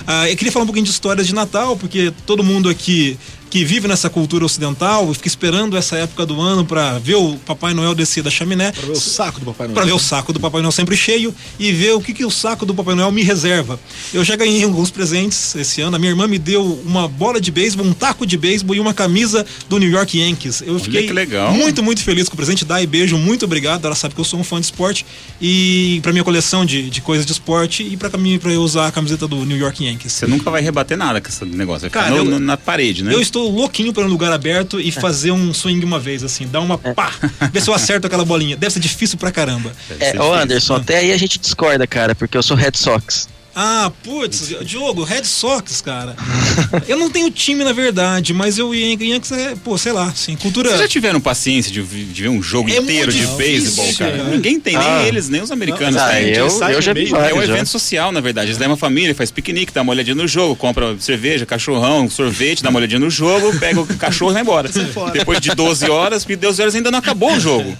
Ah, eu queria falar um pouquinho de histórias de Natal, porque todo mundo aqui que vive nessa cultura ocidental fica esperando essa época do ano para ver o Papai Noel descer da chaminé. Pra ver o saco do Papai Noel. Pra ver o saco do Papai Noel sempre cheio e ver o que, que o saco do Papai Noel me reserva. Eu já ganhei alguns presentes esse ano. A minha irmã me deu uma bola de beisebol, um taco de beisebol e uma camisa do New York Yankees. Eu fiquei que legal. muito, muito feliz com o presente. Dá e beijo, muito obrigado. Ela sabe que eu sou um fã de esporte e pra minha coleção de, de coisas de esporte e pra mim para eu usar a camiseta do New York Yankees. Você nunca vai rebater nada com esse negócio. Vai ficar Cara, no- eu- na parede, né? Eu estou louquinho para um lugar aberto e fazer um swing uma vez, assim, dar uma pá, ver se eu acerto aquela bolinha. Deve ser difícil pra caramba. É, ô. Anderson, até aí a gente discorda, cara, porque eu sou Red Sox. Ah, putz, Diogo, Red Sox, cara. Eu não tenho time, na verdade, mas eu Yan- Yankees é, pô, sei lá, assim, cultura. Vocês já tiveram paciência de, de ver um jogo É inteiro de difícil, beisebol, cara? cara. Ninguém tem, nem Ah. eles, nem os americanos Ah, têm. eu, eu já vi É um já. evento social, na verdade. Eles levam a família, faz piquenique, dá uma olhadinha no jogo, compra cerveja, cachorrão, sorvete, dá uma olhadinha no jogo, pega o cachorro e vai embora. Depois de 12 horas, porque 12 horas ainda não acabou o jogo.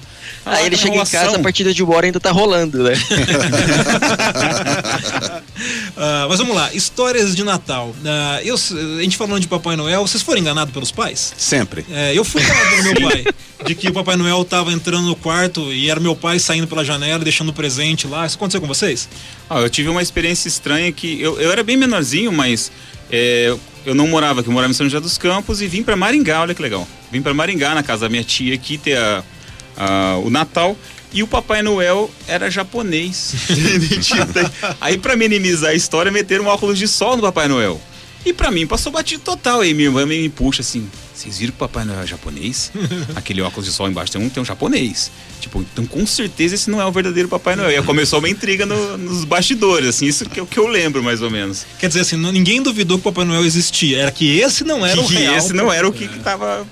Ah, Aí ele que chega em casa, a partida de War ainda tá rolando, né? Ah, mas vamos lá, histórias de Natal. Ah, eu, a gente falando de Papai Noel, vocês foram enganados pelos pais? Sempre. É, eu fui enganado pelo meu pai. De que o Papai Noel tava entrando no quarto e era meu pai saindo pela janela e deixando o presente lá. Isso aconteceu com vocês? Ah, eu tive uma experiência estranha que eu, eu era bem menorzinho, mas é, eu não morava aqui, eu morava em São José dos Campos e vim pra Maringá, olha que legal. Vim pra Maringá, na casa da minha tia aqui, ter a- a- o Natal. E o Papai Noel era japonês. Aí, pra minimizar a história, meteram um óculos de sol no Papai Noel. E pra mim, passou batido total. Aí minha irmã me puxa assim: vocês viram que o Papai Noel é japonês? Aquele óculos de sol embaixo tem um, tem um japonês. Tipo, então com certeza esse não é o verdadeiro Papai Noel. E aí começou uma intriga no- nos bastidores, assim, isso que, é o que eu lembro mais ou menos. Quer dizer assim, ninguém duvidou que o Papai Noel existia. Era que esse não era o que real. esse não era o que, que tava.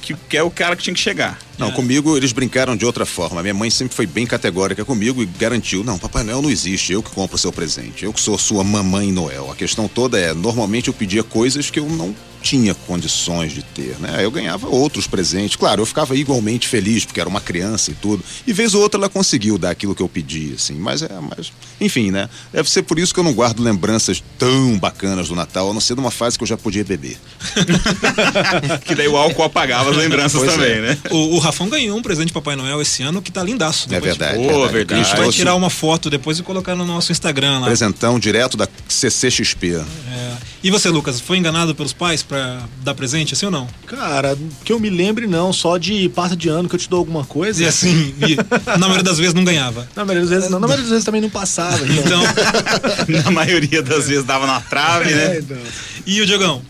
Que, que é o cara que tinha que chegar. Não, comigo eles brincaram de outra forma. Minha mãe sempre foi bem categórica comigo e garantiu: não, Papai Noel não existe, eu que compro o seu presente, eu que sou sua mamãe Noel. A questão toda é: normalmente eu pedia coisas que eu não tinha condições de ter, né? Eu ganhava outros presentes. Claro, eu ficava igualmente feliz, porque era uma criança e tudo. E vez ou outra ela conseguiu dar aquilo que eu pedi, assim. Mas é, mas, enfim, né? Deve ser por isso que eu não guardo lembranças tão bacanas do Natal, a não ser numa fase que eu já podia beber. Que daí o álcool apagava as lembranças Pois também, é. né? O, o Rafão ganhou um presente de Papai Noel esse ano que tá lindaço. É verdade. Pô, verdade. verdade. Cris Vai trouxe tirar uma foto depois e colocar no nosso Instagram lá. Presentão direto da CCXP. É. E você, Lucas, foi enganado pelos pais pra dar presente, assim ou não? Cara, que eu me lembre não, só de passa de ano que eu te dou alguma coisa. E assim, e, na maioria das vezes não ganhava. Na maioria das vezes, não, na maioria das vezes também não passava. Então, Então, Na maioria das vezes dava na trave, é, né? então. e o Diogão?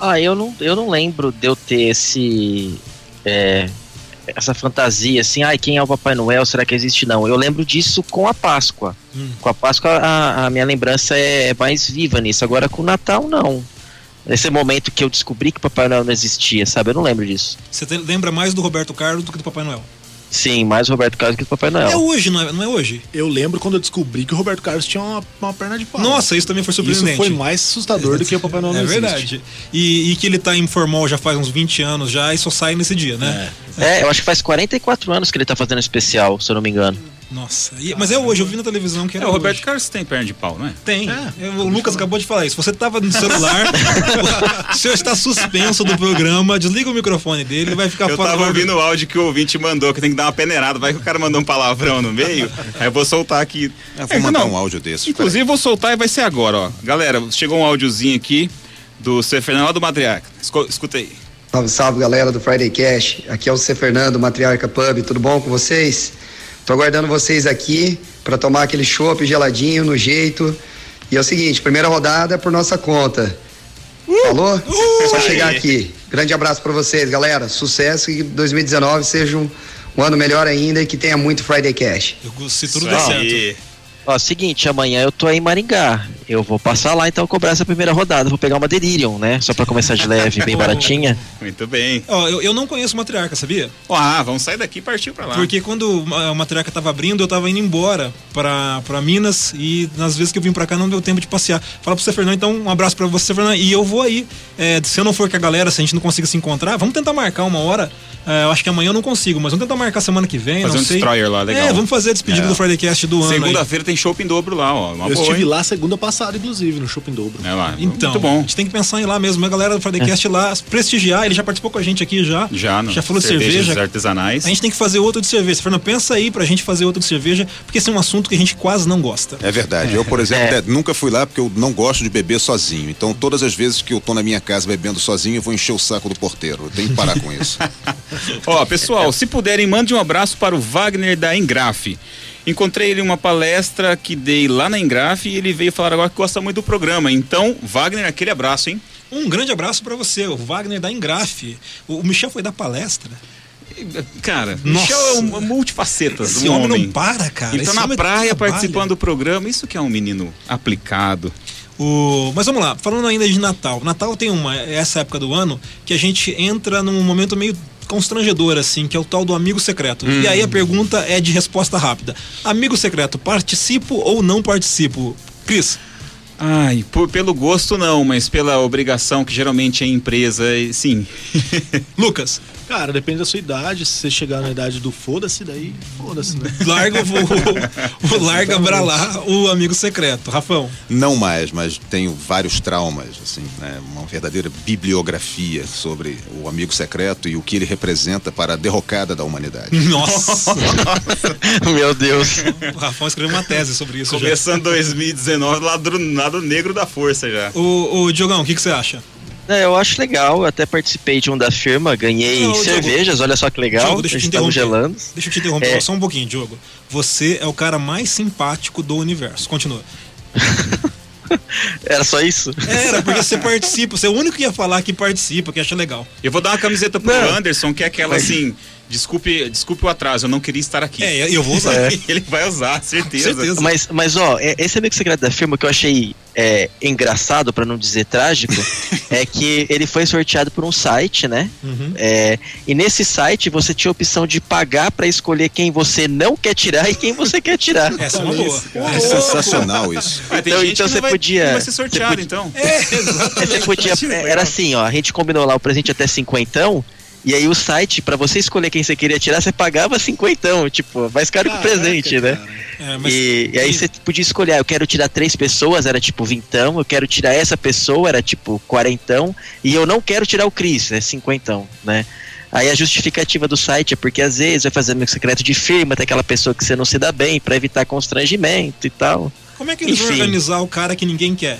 Ah, eu não, eu não lembro de eu ter esse. é, essa fantasia assim, ai, quem é o Papai Noel? Será que existe? Não. Eu lembro disso com a Páscoa. Hum. Com a Páscoa, a, a minha lembrança é mais viva nisso. Agora com o Natal, não. Nesse momento que eu descobri que Papai Noel não existia, sabe? Eu não lembro disso. Você te- lembra mais do Roberto Carlos do que do Papai Noel? Sim, mais o Roberto Carlos que o Papai É Noel. hoje, não é, não é hoje? Eu lembro quando eu descobri que o Roberto Carlos tinha uma, uma perna de pau. Nossa, isso também foi Isso surpreendente. foi mais assustador do que o Papai Noel É verdade. E, e que ele tá em formal já faz uns 20 anos já e só sai nesse dia, né? É, eu acho que faz 44 anos que ele tá fazendo especial, se eu não me engano. Nossa. E- mas é hoje, eu vi na televisão que É, era o Roberto hoje. Carlos tem perna de pau, não é? Tem. O Lucas acabou de falar isso. Você tava no celular, o senhor está suspenso do programa, desliga o microfone dele, ele vai ficar Eu fora tava do ar. ouvindo o áudio que o ouvinte mandou, que tem que dar uma peneirada. Vai que o cara mandou um palavrão no meio. aí eu vou soltar aqui. Eu vou É, mandar não, um áudio desse. Inclusive, vou soltar e vai ser agora, ó. Galera, chegou um áudiozinho aqui do C. Fernando do Matriarca. Escuta aí. Salve, salve galera do Friday Cash. Aqui é o C. Fernando, Matriarca Pub. Tudo bom com vocês? Tô aguardando vocês aqui para tomar aquele chopp geladinho no jeito. E é o seguinte, primeira rodada é por nossa conta. Falou? Só chegar aqui. Grande abraço para vocês, galera. Sucesso e que 2019 seja um, um ano melhor ainda e que tenha muito Friday Cash. Eu- Se tudo der aí. certo. Ó, seguinte, amanhã eu tô aí em Maringá. Eu vou passar lá então cobrar essa primeira rodada. Vou pegar uma Delirium, né? Só pra começar de leve, bem baratinha. Muito bem. Ó, eu, eu não conheço matriarca, sabia? Ah, vamos sair daqui e partir pra lá. Porque quando a matriarca tava abrindo, eu tava indo embora pra, pra Minas e nas vezes que eu vim pra cá não deu tempo de passear. Fala pro você, Fernando, então um abraço pra você, Fernando. E eu vou aí. É, se eu não for com a galera, se a gente não conseguir se encontrar, vamos tentar marcar uma hora. É, eu acho que amanhã eu não consigo, mas vamos tentar marcar semana que vem. Fazer não um sei. destroyer lá, legal. É, vamos fazer a despedida É. do Friday Cast do ano. Segunda-feira tem em dobro lá, ó. Uma Eu boa, estive hein? lá segunda passada, inclusive, no Shopping Dobro. É lá. Então, Muito bom. a gente tem que pensar em ir lá mesmo. A galera do Friday Cast lá, prestigiar. Ele já participou com a gente aqui já. Já, no Já falou de cerveja. artesanais. A gente tem que fazer outro de cerveja. Fernando, pensa aí pra gente fazer outro de cerveja, porque esse é um assunto que a gente quase não gosta. É verdade. Eu, por exemplo, É. né, nunca fui lá porque eu não gosto de beber sozinho. Então, todas as vezes que eu tô na minha casa bebendo sozinho, eu vou encher o saco do porteiro. Eu tenho que parar com isso. Ó, pessoal, se puderem, mande um abraço para o Wagner da Engrafe. Encontrei ele em uma palestra que dei lá na Engrafe e ele veio falar agora que gosta muito do programa. Então, Wagner, aquele abraço, hein? Um grande abraço pra você, o Wagner da Engrafe. O Michel foi dar palestra. Cara, Nossa. Michel é um multifacetas, Esse um homem, homem. não para, cara. Ele tá na praia trabalha. participando do programa. Isso que é um menino aplicado. O... Mas vamos lá, falando ainda de Natal. Natal tem uma, essa época do ano que a gente entra num momento meio constrangedor, assim, que é o tal do amigo secreto. E aí a pergunta é de resposta rápida. Amigo secreto, participo ou não participo? Cris, Ai, por- pelo gosto não, mas pela obrigação que geralmente é empresa, sim. Lucas, Cara, depende da sua idade. Se você chegar na idade do foda-se, daí foda-se, né? larga o, o larga pra lá o amigo secreto. Rafão. Não mais, mas tenho vários traumas, assim, né? Uma verdadeira bibliografia sobre o amigo secreto e o que ele representa para a derrocada da humanidade. Nossa, Meu Deus. o Rafão escreveu uma tese sobre isso. já. Começando 2019, lado, lado negro da força já. O, o Diogão, o que, que você acha? É, eu acho legal, eu até participei de um da firma, ganhei Não, Diogo. cervejas, olha só que legal. Diogo, deixa eu te Estamos interromper. gelando. Deixa eu te interromper É. só um pouquinho, Diogo. Você é o cara mais simpático do universo. Continua. Era só isso? Era, porque você participa. Você é o único que ia falar que participa, que acha legal. Eu vou dar uma camiseta pro Não. Anderson, que é aquela assim. Desculpe, desculpe o atraso, eu não queria estar aqui. É, eu vou usar. Ele vai usar, certeza. Certeza. Mas, mas ó, é- esse amigo secreto da firma que eu achei é, engraçado, pra não dizer trágico, é que ele foi sorteado por um site, né? Uhum. É, e nesse site você tinha a opção de pagar pra escolher quem você não quer tirar e quem você quer tirar. Essa é uma boa. É sensacional isso. Tem Então- gente então que você não vai, podia- não vai ser você sorteado, podia- então. É, Você podia, era assim, ó, a gente combinou lá o presente até cinquentão, e aí o site, pra você escolher quem você queria tirar, você pagava cinquentão, tipo, mais caro que o presente, né? É, mas- E, e aí você podia escolher, ah, eu quero tirar três pessoas, era tipo vintão, eu quero tirar essa pessoa, era tipo quarentão, e eu não quero tirar o Cris, é cinquentão, né? Aí a justificativa do site é porque às vezes vai fazer amigo secreto de firma, tem aquela pessoa que você não se dá bem, pra evitar constrangimento e tal. Como é que eles vão Enfim. organizar o cara que ninguém quer?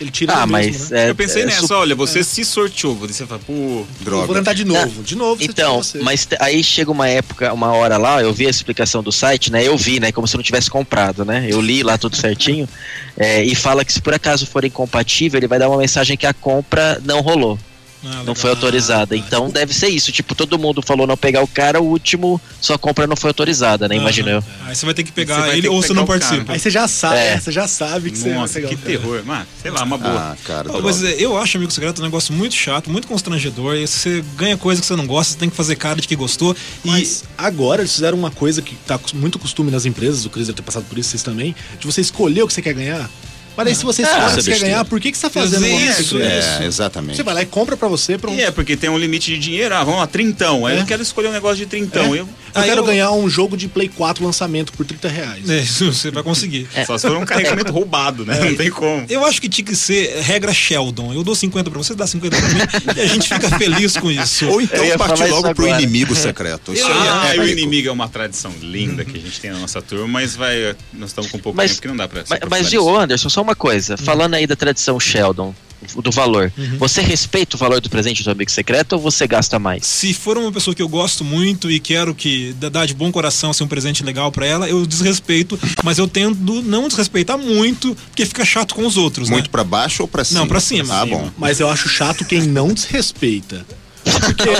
Ele tira Ah, mas mesmo, né? é, eu pensei é nessa, su- olha, você se sorteou. Você fala, pô. Eu vou Droga. tentar de novo. De novo, Então, mas aí chega uma época, uma hora lá, eu vi a explicação do site, né? Eu vi, né? Como se eu não tivesse comprado, né? Eu li lá tudo certinho. é, e fala que se por acaso for incompatível, ele vai dar uma mensagem que a compra não rolou, Ah, não foi autorizada. Ah, Então deve ser isso. Tipo, todo mundo falou não pegar o cara, o último, sua compra não foi autorizada, né? Aham. Imagino eu. Aí você vai ter que Você pegar ele que ou você pegar não o cara. participa. Aí você já sabe, É. é, você já sabe que você vai Nossa, pegar que o cara. terror. Mano, sei lá, uma boa. Ah, cara, Oh, mas é, eu acho amigo secreto um negócio muito chato, muito constrangedor. E se você ganha coisa que você não gosta, você tem que fazer cara de que gostou. E Mas agora eles fizeram uma coisa que tá muito costume nas empresas, o Cris deve ter passado por isso, vocês também, de você escolher o que você quer ganhar. Mas aí se você o isso que é você quer ganhar, por que, que você tá fazendo uma Isso, coisa? É, exatamente. Você vai lá e compra pra você, pronto. E é, porque tem um limite de dinheiro. Ah, vamos lá, trintão. Aí É. eu quero escolher um negócio de trintão. É. Eu, Eu Aí quero eu- ganhar um jogo de Play 4 lançamento por 30 reais. é, isso você vai conseguir. Só se for um carregamento roubado, né? Não tem como. Eu acho que tinha que ser regra Sheldon. Eu dou 50 pra você, dá 50 pra mim e a gente fica feliz com isso. Ou então partir logo pro inimigo secreto. Isso Ah, aí é o inimigo é uma tradição linda que a gente tem na nossa turma, mas vai. Nós estamos com pouco Mas- tempo que não dá pra. Mas, mas viu, Anderson, só uma coisa. Falando aí da tradição Sheldon, do valor. Você respeita o valor do presente do amigo secreto ou você gasta mais? Se for uma pessoa que eu gosto muito e quero que dá- dá de bom coração ser um presente legal pra ela, eu desrespeito, mas eu tendo não desrespeitar muito, porque fica chato com os outros, Muito né? pra baixo ou pra cima? Não, pra cima. Ah, bom. Mas eu acho chato quem não desrespeita.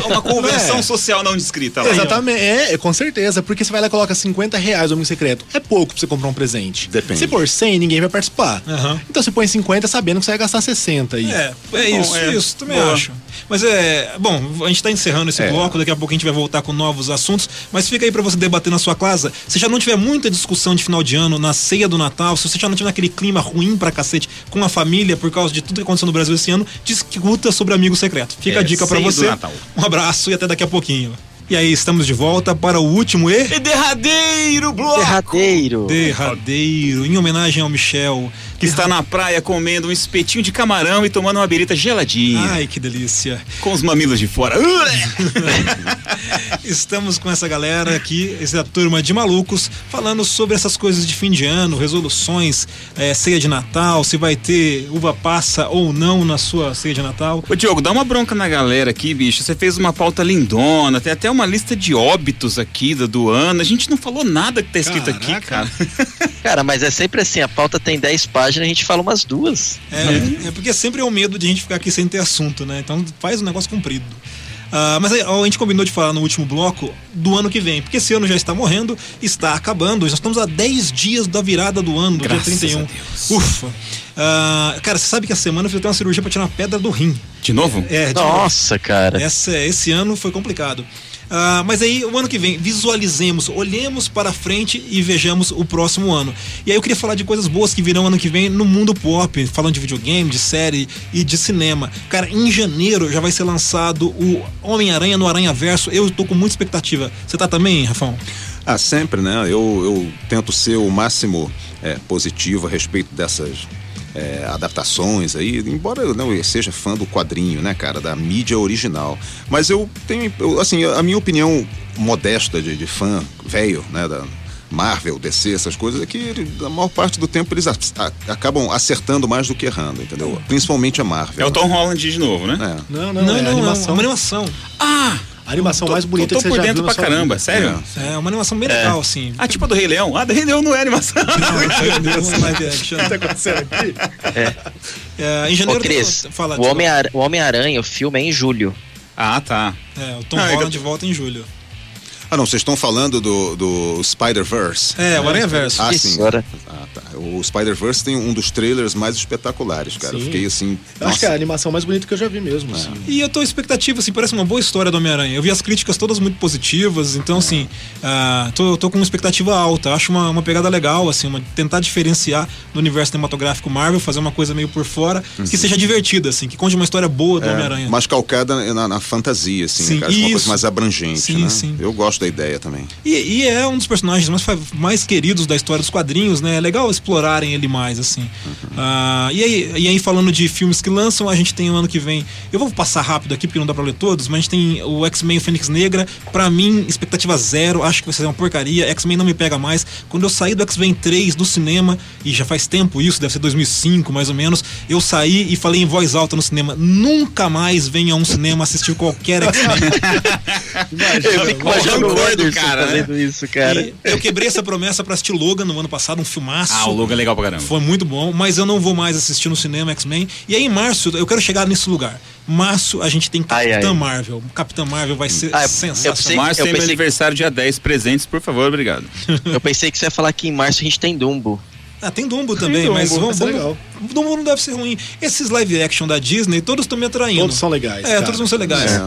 Uma conversão É. social não descrita lá. Exatamente, é, com certeza, porque você vai lá e coloca 50 reais no Amigo Secreto. É pouco pra você comprar um presente. Depende. Se for 100, ninguém vai participar. Aham. Então você põe 50 sabendo que você vai gastar 60 aí. É, é Bom, isso, é. isso, também Boa. acho. Mas é. Bom, a gente tá encerrando esse É. bloco, daqui a pouco a gente vai voltar com novos assuntos. Mas fica aí pra você debater na sua casa. Se já não tiver muita discussão de final de ano, na ceia do Natal, se você já não tiver aquele clima ruim pra cacete com a família por causa de tudo que aconteceu no Brasil esse ano, discuta sobre Amigo Secreto. Fica É, a dica do você. Natal. Um abraço e até daqui a pouquinho. E aí, estamos de volta para o último e. E derradeiro bloco! Derradeiro. Derradeiro, em homenagem ao Michel. Que está na praia comendo um espetinho de camarão e tomando uma birita geladinha. Ai, que delícia. Com os mamilos de fora. Estamos com essa galera aqui, essa turma de malucos, falando sobre essas coisas de fim de ano, resoluções, eh, ceia de Natal, se vai ter uva passa ou não na sua ceia de Natal. Ô Diogo, dá uma bronca na galera aqui, bicho. Você fez uma pauta lindona, tem até uma lista de óbitos aqui do, do ano. A gente não falou nada que tá escrito aqui, cara. Cara, mas é sempre assim, a pauta tem 10 páginas, a gente fala umas duas. É, é porque sempre é o medo de a gente ficar aqui sem ter assunto, né? Então faz um negócio comprido. Ah, mas a gente combinou de falar no último bloco do ano que vem, porque esse ano já está morrendo, está acabando, já estamos a 10 dias da virada do ano, Graças dia 31. a Deus. Ufa! Ah, cara, você sabe que a semana eu fiz até uma cirurgia para tirar uma pedra do rim. De novo? É, de novo. Nossa, cara. Essa, esse ano foi complicado. Ah, mas aí, o ano que vem, visualizemos, olhemos para frente e vejamos o próximo ano. E aí eu queria falar de coisas boas que virão ano que vem no mundo pop, falando de videogame, de série e de cinema. Cara, em janeiro já vai ser lançado o Homem-Aranha no Aranha Verso. Eu tô com muita expectativa. Você tá também, Rafão? Ah, sempre, né? Eu, eu tento ser o máximo é, positivo a respeito dessas é, adaptações aí, embora eu não seja fã do quadrinho, né, cara, da mídia original. Mas eu tenho, eu, assim, a minha opinião modesta de, de fã velho, né, da Marvel, DC, essas coisas, é que a maior parte do tempo eles a- a- acabam acertando mais do que errando, entendeu? Principalmente a Marvel. É o Tom Holland de novo, né? É. Não, não, é animação. é uma animação. Ah! A animação Tô- mais bonita tô que você por dentro pra caramba, vida. sério? É uma animação bem legal, assim. Ah, tipo a do Rei Leão? Ah, do Rei Leão não é animação. Um live action. tá acontecendo aqui? É, em janeiro Ô, Cris, fala o Homem-Aranha, o Homem-Aranha, o filme é em julho. Ah, tá. É, o Tom Não, é que eu- Holland volta em julho. Ah, não, vocês estão falando do, do Spider-Verse. É, o Aranha Verso. Ah, sim. agora. Ah, tá. O Spider-Verse tem um dos trailers mais espetaculares, cara. Eu Sim. fiquei assim. Eu acho que é a animação mais bonita que eu já vi mesmo. assim. E eu tô expectativa, assim, parece uma boa história do Homem-Aranha. Eu vi as críticas todas muito positivas, então, assim, ah, tô, tô com uma expectativa alta. Acho uma, uma pegada legal, assim, uma, tentar diferenciar do universo cinematográfico Marvel, fazer uma coisa meio por fora, que seja divertida, assim, que conte uma história boa do É, Homem-Aranha. mais calcada na, na fantasia, assim, Sim, né, cara? Uma isso. coisa mais abrangente, Sim, né? sim. Eu gosto da ideia também. E, e é um dos personagens mais, mais queridos da história dos quadrinhos, né? É legal explorarem ele mais, assim. Ah, e, aí, e aí, falando de filmes que lançam, a gente tem o ano que vem. Eu vou passar rápido aqui porque não dá pra ler todos, mas a gente tem o X-Men o Fênix Negra. Pra mim, expectativa zero, acho que vai ser uma porcaria. X-Men não me pega mais. Quando eu saí do X-Men 3 do cinema, e já faz tempo isso, deve ser 2005 mais ou menos, eu saí e falei em voz alta no cinema: nunca mais venha a um cinema assistir qualquer X-Men. Eu o rancor do Anderson cara, né? fazendo isso, cara. E eu quebrei essa promessa pra assistir Logan no ano passado, um filmaço. Ah, o logo é legal pra caramba. Foi muito bom, mas eu não vou mais assistir no cinema X-Men. E aí, em março, eu quero chegar nesse lugar. Março, a gente tem Capitã ai. Marvel. Capitã Marvel vai ser Ah, eu- eu sensacional. pensei- Márcio eu tem meu aniversário dia 10. Presentes, por favor, obrigado. Eu pensei que você ia falar que em março a gente tem Dumbo. Ah, tem Dumbo também, Dumbo, mas vamos, vamos, legal. Dumbo não deve ser ruim. Esses live action da Disney, todos estão me atraindo. Todos são legais, É, cara. todos vão ser legais. É.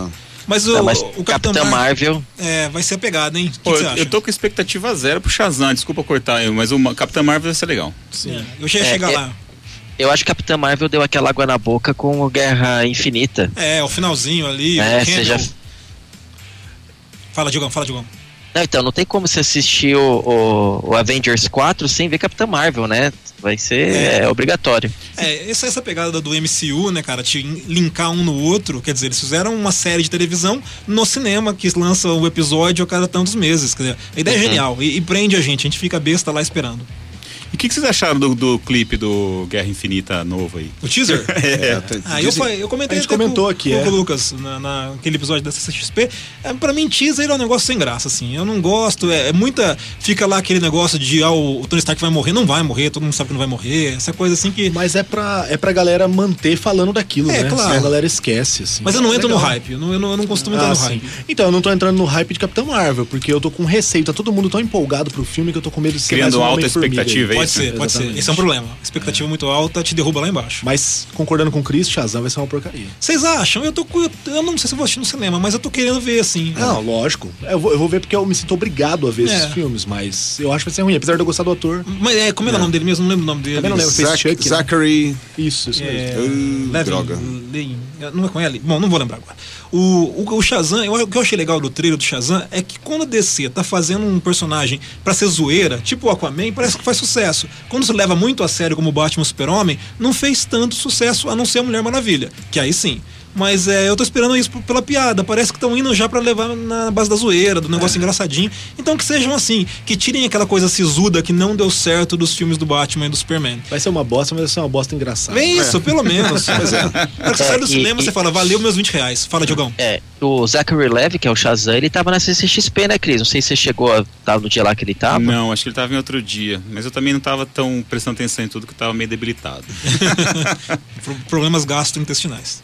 Mas o, Não, mas o Capitã Capitão Marvel. É, vai ser a pegada, hein? Pô, eu, eu tô com expectativa zero pro Shazam, desculpa cortar eu, mas o Ma- Capitã Marvel vai ser legal. É, eu já ia É, chegar é- lá. Eu acho que Capitã Marvel deu aquela água na boca com o Guerra Infinita. É, o finalzinho ali. É, o você já- Fala, Diogão, fala, Diogão. Não, então, não tem como você assistir o, o- o Avengers 4 sem ver Capitã Marvel, né? Vai ser É. é, obrigatório. É, essa, essa pegada do MCU, né, cara, te linkar um no outro, quer dizer, eles fizeram uma série de televisão no cinema, que lança o episódio a cada tantos meses. Quer dizer, a ideia é Uhum. genial e, e prende a gente, a gente fica besta lá esperando. E o que, que vocês acharam do, do clipe do Guerra Infinita novo aí? O teaser? É. Ah, eu, eu comentei a gente comentou com, aqui, com é. o Lucas na, naquele episódio da CCXP. É, pra mim, teaser é um negócio sem graça, assim. Eu não gosto. É, é muita. Fica lá aquele negócio de ah, o, o Tony Stark vai morrer. Não vai morrer, todo mundo sabe que não vai morrer. Essa coisa assim que. Mas é pra, é pra galera manter falando daquilo, É, né? claro. Senão a galera esquece, assim. Mas eu não entro no hype. Eu não, eu não, eu não costumo entrar Ah, no sim. hype. Então, eu não tô entrando no hype de Capitão Marvel, porque eu tô com receio. Tá todo mundo tão empolgado pro filme que eu tô com medo de ser Criando mais um alta Homem-Formiga aí. É Pode isso? ser, pode ser. Esse é um problema. Expectativa muito alta te derruba lá embaixo. Mas concordando com o Chris, Shazam vai ser uma porcaria. Vocês acham? Eu tô com- Eu não sei se eu vou assistir no cinema, mas eu tô querendo ver, assim. Não, lógico. Eu vou, eu vou ver porque eu me sinto obrigado a ver É. esses filmes, mas eu acho que vai ser ruim, apesar de eu gostar do ator. Mas é, como é, o nome dele mesmo? Não lembro o nome dele. Também não lembro. Zac- Chuck, né? Zachary. Isso, isso É, mesmo. Uh, Levin, droga. Levin, não é com ele? Bom, não vou lembrar agora. O, o, o Shazam, eu- o que eu achei legal do trailer do Shazam é que quando a DC tá fazendo um personagem pra ser zoeira, tipo o Aquaman, parece que faz sucesso. Quando se leva muito a sério como Batman Super-Homem, não fez tanto sucesso a não ser a Mulher Maravilha, que aí sim. Mas é, eu tô esperando isso pela piada. Parece que estão indo já pra levar na base da zoeira, do negócio engraçadinho. Então que sejam assim, que tirem aquela coisa sisuda que não deu certo dos filmes do Batman e do Superman. Vai ser uma bosta, mas vai ser uma bosta engraçada. É isso, pelo menos. Pois é. Que você É, sai do e- cinema, e- você fala, valeu meus 20 reais. Fala, Diogão. É, o Zachary Levi, que é o Shazam, ele tava na CCXP, né, Cris? Não sei se você chegou a estar no dia lá que ele tava. Não, acho que ele tava em outro dia. Mas eu também não tava tão prestando atenção em tudo que eu tava meio debilitado. Pro- Problemas gastrointestinais.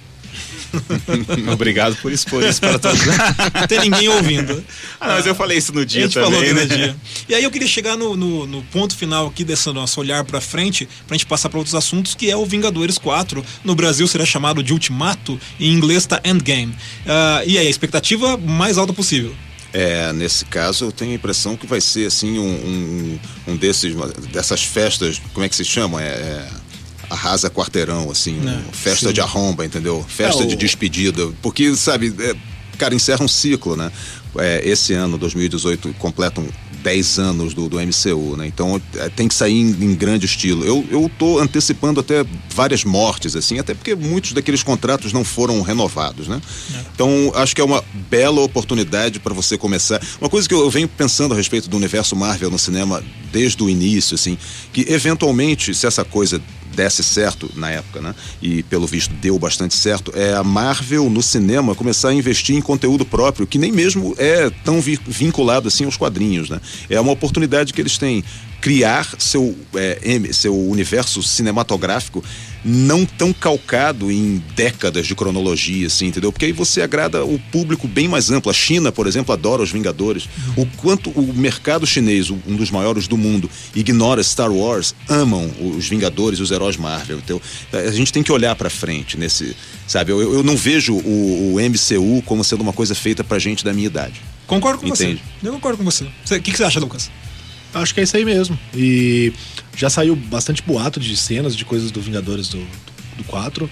Obrigado por expor isso para todos. Não tem ninguém ouvindo. Ah, não, mas eu falei isso no A dia gente também, falou né? no dia. E aí eu queria chegar no, no, no ponto final aqui desse nosso olhar pra frente, pra gente passar pra outros assuntos, que é o Vingadores 4. No Brasil será chamado de Ultimato, em inglês tá Endgame. Ah, e aí, a expectativa mais alta possível. É, nesse caso eu tenho a impressão que vai ser assim um, um, um desses dessas festas, como é que se chama? É, é, arrasa quarteirão, assim, É, um- festa sim. de arromba, entendeu? Festa É, o- de despedida, porque sabe, é, cara, encerra um ciclo, né? É, esse ano, 2018, completam 10 anos do, do MCU, né? Então é, tem que sair em, em grande estilo. Eu, eu tô antecipando até várias mortes, assim, até porque muitos daqueles contratos não foram renovados, né? Então acho que é uma bela oportunidade para você começar. Uma coisa que eu venho pensando a respeito do universo Marvel no cinema desde o início, assim, que eventualmente, se essa coisa desse certo na época, né? E pelo visto deu bastante certo, é a Marvel no cinema começar a investir em conteúdo próprio, que nem mesmo é tão vi- vinculado assim aos quadrinhos, né? É uma oportunidade que eles têm criar seu, é, seu universo cinematográfico não tão calcado em décadas de cronologia, assim, entendeu? Porque aí você agrada o público bem mais amplo. A China, por exemplo, adora os Vingadores. O quanto o mercado chinês, um dos maiores do mundo, ignora Star Wars, amam os Vingadores e os heróis Marvel. Então, a gente tem que olhar pra frente nesse, sabe? Eu, eu não vejo o, o MCU como sendo uma coisa feita pra gente da minha idade. Concordo com Entende. você. Eu concordo com você. Você- O que, que você acha, Lucas? Acho que é isso aí mesmo. E já saiu bastante boato de cenas, de coisas do Vingadores do, do 4.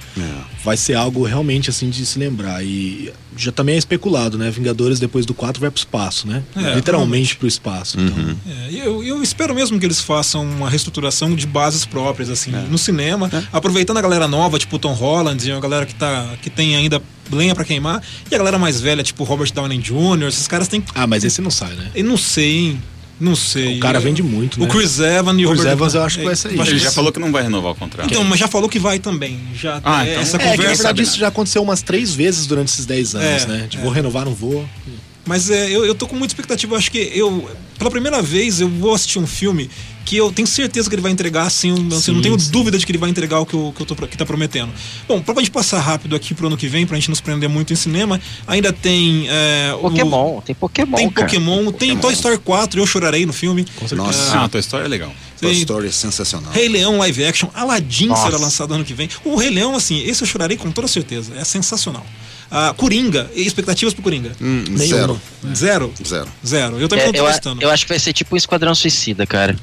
Vai ser algo realmente assim de se lembrar. E já também é especulado, né? Vingadores depois do 4 vai pro espaço, né? É, Literalmente pro espaço. Então, É, e eu, eu espero mesmo que eles façam uma reestruturação de bases próprias, assim, no cinema, aproveitando a galera nova, tipo o Tom Holland, e a galera que, tá, que tem ainda lenha pra queimar, e a galera mais velha, tipo Robert Downey Jr., esses caras têm. Ah, mas esse não sai, né? Eu não sei, hein? Não sei. O cara vende muito, O né? Chris Evans e o Chris Robert Evans eu acho que vai sair. Ele já falou que não vai renovar o contrato. Então, mas já falou que vai também. Já, Ah, é, então- essa É, que na conversa. verdade isso já aconteceu umas três vezes durante esses 10 anos, É, né? De é. vou renovar, não vou. Mas é, eu, eu tô com muita expectativa. Eu acho que eu, pela primeira vez, eu vou assistir um filme que eu tenho certeza que ele vai entregar, assim, não tenho sim. dúvida de que ele vai entregar o que, eu, que, eu tô, que tá prometendo. Bom, pra gente passar rápido aqui pro ano que vem, pra gente nos prender muito em cinema, ainda tem. é, o- Pokémon, tem Pokémon, Tem. Pokémon, tem Toy Story 4, eu chorarei no filme. Nossa, Ah, a tua história é legal. Toy Story é sensacional. Rei Leão live action, Aladdin Nossa. será lançado ano que vem. O Rei Leão, assim, esse eu chorarei com toda certeza. É sensacional. Ah, Coringa, e expectativas pro Coringa? Hum, Nenhuma. zero. Zero? Zero. Zero. Eu também É, não tô eu, gostando. eu acho que vai ser tipo um Esquadrão Suicida, cara.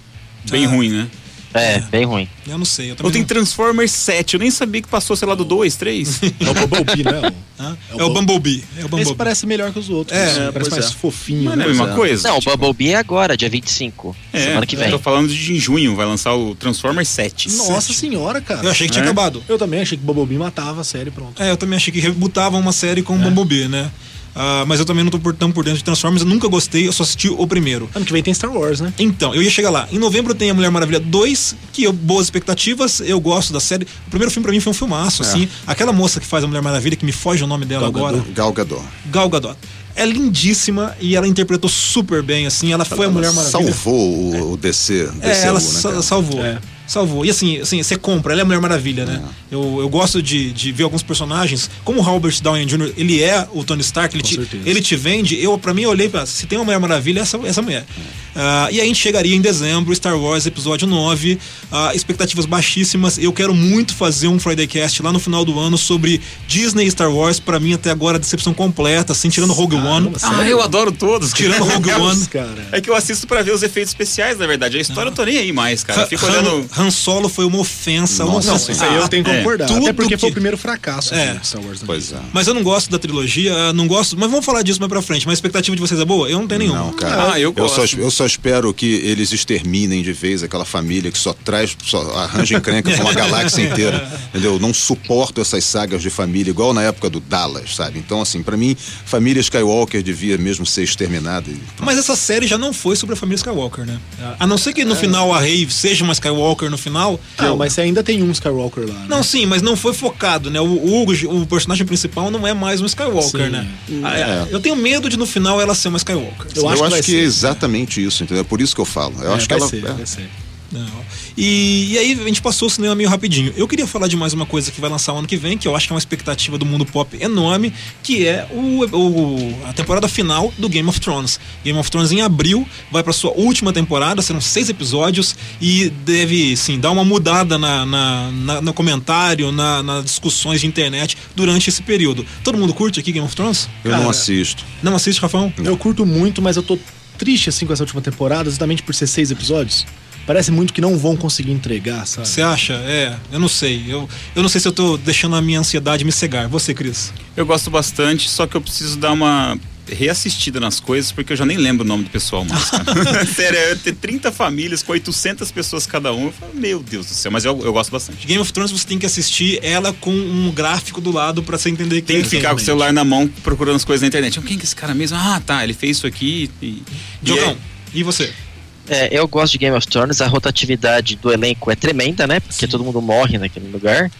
Bem Ah. ruim, né? É, bem ruim. Eu não sei. Eu Ou tem não... Transformers 7, eu nem sabia que passou, sei lá, do 2, 3. É o Bumblebee, né? É o É o Bum- Bumblebee. É o Esse Bumblebee. parece melhor que os outros. É, assim, parece pois mais é. fofinho. Mas não é a né? mesma coisa. Não, o tipo, Bumblebee é agora, dia 25. é, semana que vem. Eu tô falando de em junho, vai lançar o Transformers 7. Nossa senhora, cara. Eu achei que tinha É? acabado. Eu também achei que Bumblebee matava a série, pronto. É, eu também achei que rebutavam uma série É. com o Bumblebee, né? Ah, mas eu também não tô por, tão por dentro de Transformers, eu nunca gostei, eu só assisti o primeiro. Ano que vem tem Star Wars, né? Então, eu ia chegar lá. Em novembro tem a Mulher Maravilha 2, que eu, boas expectativas, eu gosto da série. O primeiro filme pra mim foi um filmaço, É. assim. Aquela moça que faz a Mulher Maravilha, que me foge o nome dela Gal agora. Gal Gadot. Gal Gadot. É lindíssima e ela interpretou super bem, assim. Ela foi a Mulher Maravilha. Salvou o, o DC, É, DCU, ela né, sa- salvou. É. Salvou. E assim, assim, você compra, ela é a Mulher Maravilha, né? É. Eu, eu gosto de, de ver alguns personagens, como o Robert Downey Jr., ele é o Tony Stark, ele, Com te, certeza. ele te vende. Eu, pra mim, eu olhei pra. Se tem uma Mulher Maravilha, é essa, essa mulher. Ah, e aí a gente chegaria em dezembro, Star Wars Episódio 9, ah, expectativas baixíssimas. Eu quero muito fazer um Friday Cast lá no final do ano sobre Disney e Star Wars. Pra mim, até agora, a decepção completa, assim, tirando Rogue One. Caramba, Ah, eu adoro todos. Tirando Rogue One. Cara. É que eu assisto pra ver os efeitos especiais, na verdade. A história eu tô nem aí mais, cara. Eu fico olhando. Han, Han Solo foi uma ofensa. uma Nossa, ofensa. Isso aí eu tenho que É. concordar. Tudo Até porque foi que- o primeiro fracasso É. de Star Wars. Pois é. Mas eu não gosto da trilogia, não gosto. Mas vamos falar disso mais pra frente. Mas a expectativa de vocês é boa? Eu não tenho nenhuma. Não, cara. Ah, eu só, gosto. eu só espero que eles exterminem de vez aquela família que só traz, só arranja encrenca com a galáxia inteira. Entendeu? Não suporto essas sagas de família, igual na época do Dallas, sabe? Então, assim, pra mim, família Skywalker devia mesmo ser exterminada. e. Mas essa série já não foi sobre a família Skywalker, né? A não ser que no final a Rey seja uma Skywalker no final. Não, eu- mas você ainda tem um Skywalker lá. né? Não, sim, mas não foi focado, né? O, o, Hugo, o personagem principal não é mais um Skywalker, Sim. né? Ah, Eu tenho medo de no final ela ser uma Skywalker. Eu acho que vai é ser. exatamente isso, entendeu? É por isso que eu falo. Eu É, acho que ela. ser, é. vai ser. Não. E, e aí a gente passou o cinema meio rapidinho. Eu queria falar de mais uma coisa que vai lançar o ano que vem, que eu acho que é uma expectativa do mundo pop enorme, que é o, o- a temporada final do Game of Thrones. Game of Thrones em abril vai para sua última temporada, serão seis episódios e deve sim dar uma mudada na, na- na- no comentário, na- nas discussões de internet durante esse período. Todo mundo curte aqui Game of Thrones? Eu Cara, não assisto. Não assiste, Rafão? Eu curto muito, mas eu tô triste assim com essa última temporada, exatamente por ser seis episódios. Parece muito que não vão conseguir entregar, sabe? Você acha? É, eu não sei. Eu, eu não sei se eu tô deixando a minha ansiedade me cegar. Você, Cris? Eu gosto bastante, só que eu preciso dar uma reassistida nas coisas, porque eu já nem lembro o nome do pessoal mais, cara. Sério, eu ter 30 famílias com 800 pessoas cada um, eu falo, meu Deus do céu, mas eu, eu gosto bastante. Game of Thrones você tem que assistir ela com um gráfico do lado pra você entender que Tem que ficar com o celular na mão procurando as coisas na internet. Quem que é esse cara mesmo? Ah, tá, ele fez isso aqui e... e Jogão, é- e você? É, eu gosto de Game of Thrones, a rotatividade do elenco é tremenda, né? Porque todo mundo morre naquele lugar.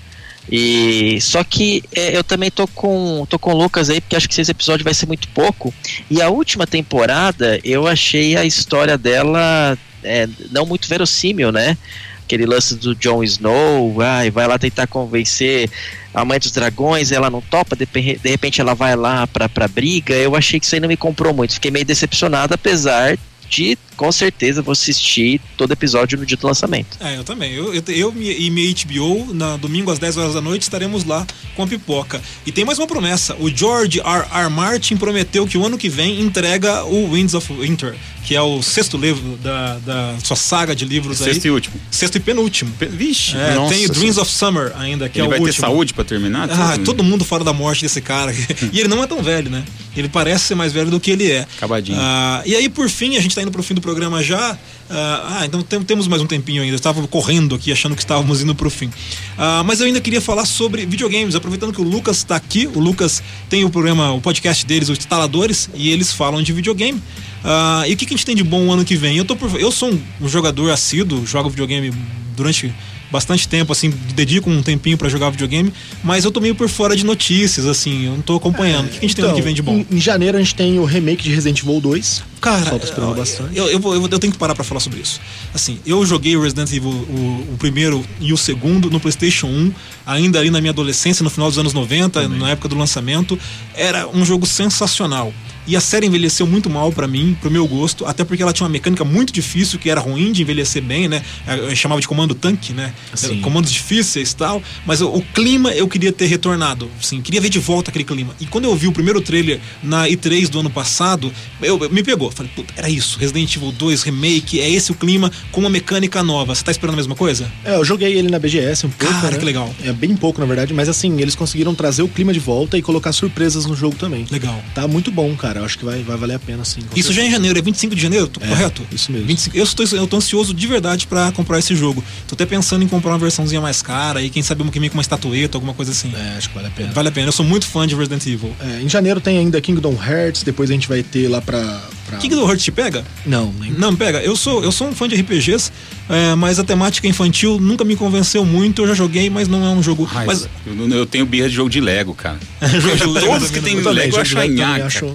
E só que é, eu também tô com tô com o Lucas aí, porque acho que esse episódio vai ser muito pouco. E a última temporada, eu achei a história dela é, não muito verossímil, né? Aquele lance do Jon Snow, ai, vai lá tentar convencer a mãe dos dragões, ela não topa, de, de repente ela vai lá pra, pra briga. Eu achei que isso aí não me comprou muito, fiquei meio decepcionado, apesar de, com certeza, vou assistir todo episódio no dia do lançamento. É, eu também. Eu, eu, eu e minha HBO, na domingo às 10 horas da noite, estaremos lá com a pipoca. E tem mais uma promessa. O George R. R. Martin prometeu que o ano que vem entrega o Winds of Winter, que é o sexto livro da, da sua saga de livros aí. Sexto e último. Sexto e penúltimo. Pe- Vixe, É, nossa tem o Dreams of Summer ainda, que Ele é o vai último. ter saúde pra terminar? Ah, todo mundo fora da morte desse cara. e ele não é tão velho, né? Ele parece ser mais velho do que ele é. Acabadinho. Ah, e aí, por fim, a gente tá indo pro fim do programa já. Ah, ah, então tem- temos mais um tempinho ainda. Eu estava correndo aqui, achando que estávamos indo pro fim. Ah, mas eu ainda queria falar sobre videogames, aproveitando que o Lucas está aqui. O Lucas tem o programa, o podcast deles, os instaladores, e eles falam de videogame. Ah, e o que, que a gente tem de bom o ano que vem? Eu, tô por- eu sou um, jogador assíduo, jogo videogame durante bastante tempo, assim, dedico um tempinho pra jogar videogame, mas eu tô meio por fora de notícias, assim, eu não tô acompanhando. o que, a gente tem ano que vem de bom? Em, em janeiro a gente tem o remake de Resident Evil 2. Cara, esperando eu- bastante. Eu, eu, vou- eu, tenho que parar pra falar sobre isso. Assim, eu joguei o Resident Evil, o, o primeiro e o segundo, no PlayStation 1, ainda ali na minha adolescência, no final dos anos 90, na época do lançamento. Era um jogo sensacional. E a série envelheceu muito mal pra mim, pro meu gosto, até porque ela tinha uma mecânica muito difícil, que era ruim de envelhecer bem, né? Eu chamava de comando tanque, né? Sim. Comandos difíceis e tal. Mas o, o clima eu queria ter retornado, assim, queria ver de volta aquele clima. E quando eu vi o primeiro trailer na E3 do ano passado, eu, eu- me pegou. Falei, puta, era isso. Resident Evil 2 Remake, é esse o clima com uma mecânica nova. Você tá esperando a mesma coisa? É, eu joguei ele na BGS um pouco. Cara, né? que legal. É bem pouco, na verdade, mas assim, eles conseguiram trazer o clima de volta e colocar surpresas no jogo também. Legal. Tá muito bom, cara. eu acho que vai, vai valer a pena sim. Isso já é em certeza. janeiro, é 25 de janeiro, tô É, correto? Isso mesmo. 25, eu, estou, eu tô ansioso de verdade pra comprar esse jogo. Tô até pensando em comprar uma versãozinha mais cara e quem sabe uma que com uma estatueta, alguma coisa assim. É, acho que vale a pena. Vale a pena, eu sou muito fã de Resident Evil. É, em janeiro tem ainda Kingdom Hearts, depois a gente vai ter lá pra. pra... Kingdom Hearts te pega? Não, nem. Não, pega. Eu sou, eu sou um fã de RPGs, é, mas a temática infantil nunca me convenceu muito. Eu já joguei, mas não é um jogo. Ai, Mas eu, eu tenho birra de jogo de Lego, cara. jogo de Lego Todos que tem Lego eu acho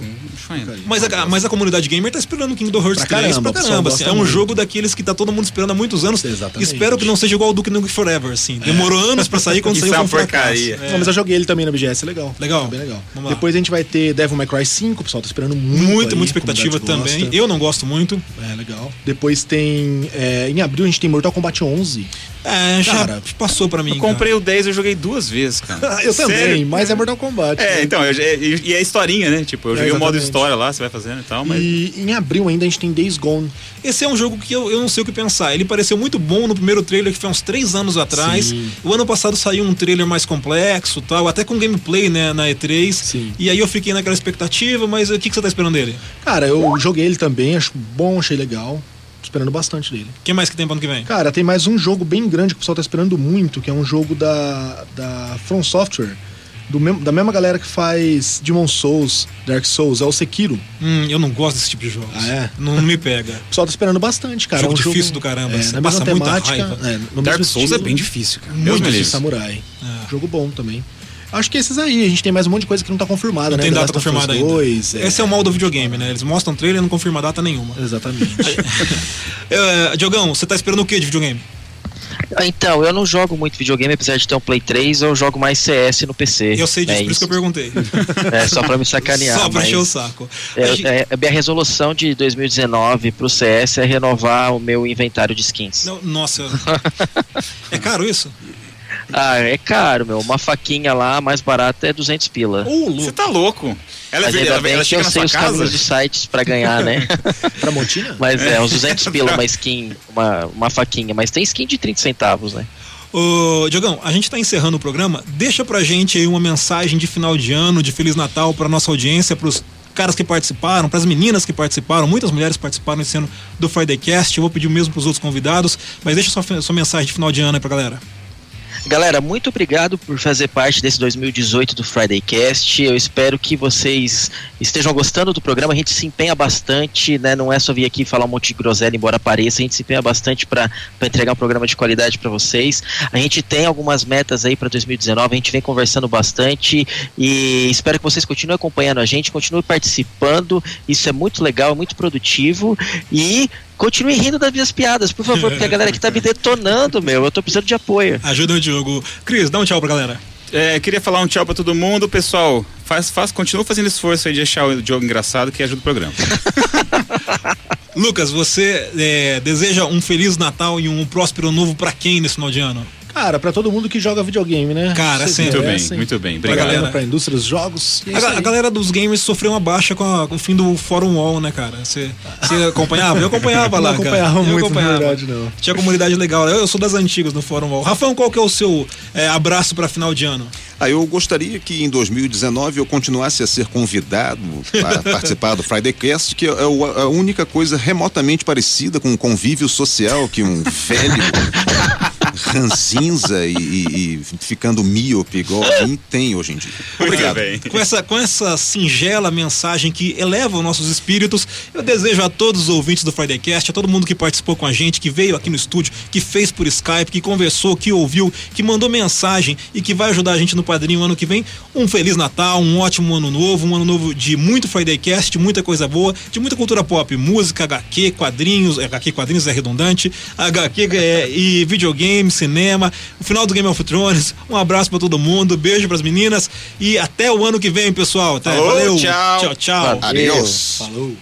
Mas a, mas a comunidade gamer tá esperando Kingdom Hearts Pra 3 caramba, pra o caramba. assim. é um muito. jogo daqueles que tá todo mundo esperando há muitos anos. Exatamente. Espero que não seja igual ao Duke Nukem Forever, assim. Demorou anos pra sair quando saiu é foi um porcaria. É. Não, mas eu joguei ele também na BGS, é legal. Legal. É bem legal. Depois a gente vai ter Devil May Cry 5, o pessoal tá esperando muito. Muito, aí, muita expectativa também. gosta. Eu não gosto muito. É, legal. Depois tem. é, em abril a gente tem Mortal Kombat 11. É, já Cara, passou pra mim. Eu comprei o 10 eu joguei duas vezes, cara. eu também, Sério? mas é Mortal Kombat. É, né? então, eu- e e é historinha, né? Tipo, eu É, joguei o modo história lá, você vai fazendo e tal, mas. E em abril ainda a gente tem Days Gone. Esse é um jogo que eu, eu não sei o que pensar. Ele pareceu muito bom no primeiro trailer, que foi uns três anos atrás. Sim. O ano passado saiu um trailer mais complexo tal, até com gameplay né, na E3. Sim. E aí eu fiquei naquela expectativa, mas o que, que você tá esperando dele? Cara, eu joguei ele também, acho bom, achei legal. Tô esperando bastante dele. O que mais que tem pro ano que vem? Cara, tem mais um jogo bem grande que o pessoal tá esperando muito, que é um jogo da, da From Software. Do mesmo, da mesma galera que faz Demon Souls, Dark Souls, é o Sekiro. Hum, eu não gosto desse tipo de jogos. Ah, é? Não, me pega. O pessoal tá esperando bastante, cara. Jogo é um difícil do caramba, É, você na passa mesma muita temática. raiva. É, Dark Souls é estilo, bem difícil, cara. Deus Muito livre. samurai. É. Jogo bom também. Acho que esses aí, a gente tem mais um monte de coisa que não tá confirmada, Não né? tem data confirmada ainda. 2, Esse é o mal do videogame, né? Eles mostram trailer e não confirma data nenhuma. Exatamente. É, Diogão, você tá esperando o que de videogame? Então, eu não jogo muito videogame, apesar de ter um Play 3, eu jogo mais CS no PC. Eu sei disso, é por isso que eu perguntei. É, só pra me sacanear. Só pra encher o saco. É, A gente- é, a minha resolução de 2019 pro CS é renovar o meu inventário de skins. Não, nossa. é caro isso? Ah, é caro, meu. Uma faquinha lá, mais barata é 200 pila. Ô, Você louco. tá louco. Ela, Mas ela, ainda ela, bem que chega eu na sei sua os casa. caminhos dos sites pra ganhar, né? pra Montina? Mas é, uns 200 pila uma skin, uma, uma faquinha. Mas tem skin de 30 centavos, né? Ô, Diogão, a gente tá encerrando o programa. Deixa pra gente aí uma mensagem de final de ano, de Feliz Natal pra nossa audiência, pros caras que participaram, pras meninas que participaram, muitas mulheres participaram esse ano do Friday Cast. Eu vou pedir o mesmo pros outros convidados, mas deixa sua, sua mensagem de final de ano aí pra galera. Galera, muito obrigado por fazer parte desse 2018 do Friday Cast. Eu espero que vocês estejam gostando do programa. A gente se empenha bastante, né? Não é só vir aqui falar um monte de groselha, embora pareça. A gente se empenha bastante para entregar um programa de qualidade para vocês. A gente tem algumas metas aí para 2019. A gente vem conversando bastante e espero que vocês continuem acompanhando a gente, continuem participando. Isso é muito legal, é muito produtivo e Continue rindo das minhas piadas, por favor, porque a galera aqui tá me detonando, meu. Eu tô precisando de apoio. Ajuda o Diogo. Cris, dá um tchau pra galera. É, queria falar um tchau pra todo mundo. Pessoal, faz, faz, continua fazendo esforço aí de achar o jogo engraçado que ajuda o programa. Lucas, você é, deseja um Feliz Natal e um próspero novo pra quem nesse final de ano? Cara, pra todo mundo que joga videogame, né? Cara, Vocês sempre. Muito bem, merecem. muito bem. Pra Obrigado. galera, pra indústria dos jogos. é A, a galera dos games sofreu uma baixa com, a- com o fim do Fórum Wall, né, cara? Você você acompanhava? Eu acompanhava lá, não cara. acompanhava Eu muito, acompanhava. na verdade, não. Tinha comunidade legal. Eu, eu sou das antigas no Fórum Wall. Rafão, qual que é o seu é, abraço pra final de ano? Ah, eu gostaria que em 2019 eu continuasse a ser convidado a participar do Friday Cast, que é a única coisa remotamente parecida com um convívio social que um velho ranzinza e, e- e ficando míope igual a mim tem hoje em dia. Obrigado. bem. Com essa, com essa singela mensagem que eleva os nossos espíritos, eu desejo a todos os ouvintes do Friday Cast, a todo mundo que participou com a gente, que veio aqui no estúdio, que fez por Skype, que conversou, que ouviu, que mandou mensagem e que vai ajudar a gente no padrinho ano que vem, um Feliz Natal, um ótimo ano novo, um ano novo de muito Friday Cast, de muita coisa boa, de muita cultura pop, música, HQ, quadrinhos, HQ, quadrinhos é redundante, HQ é, e videogame, cinema, o final do Game of Thrones. Um abraço pra todo mundo, beijo pras meninas e até o ano que vem, pessoal. Até, Falou, valeu. tchau. Tchau, tchau. Adiós. Falou.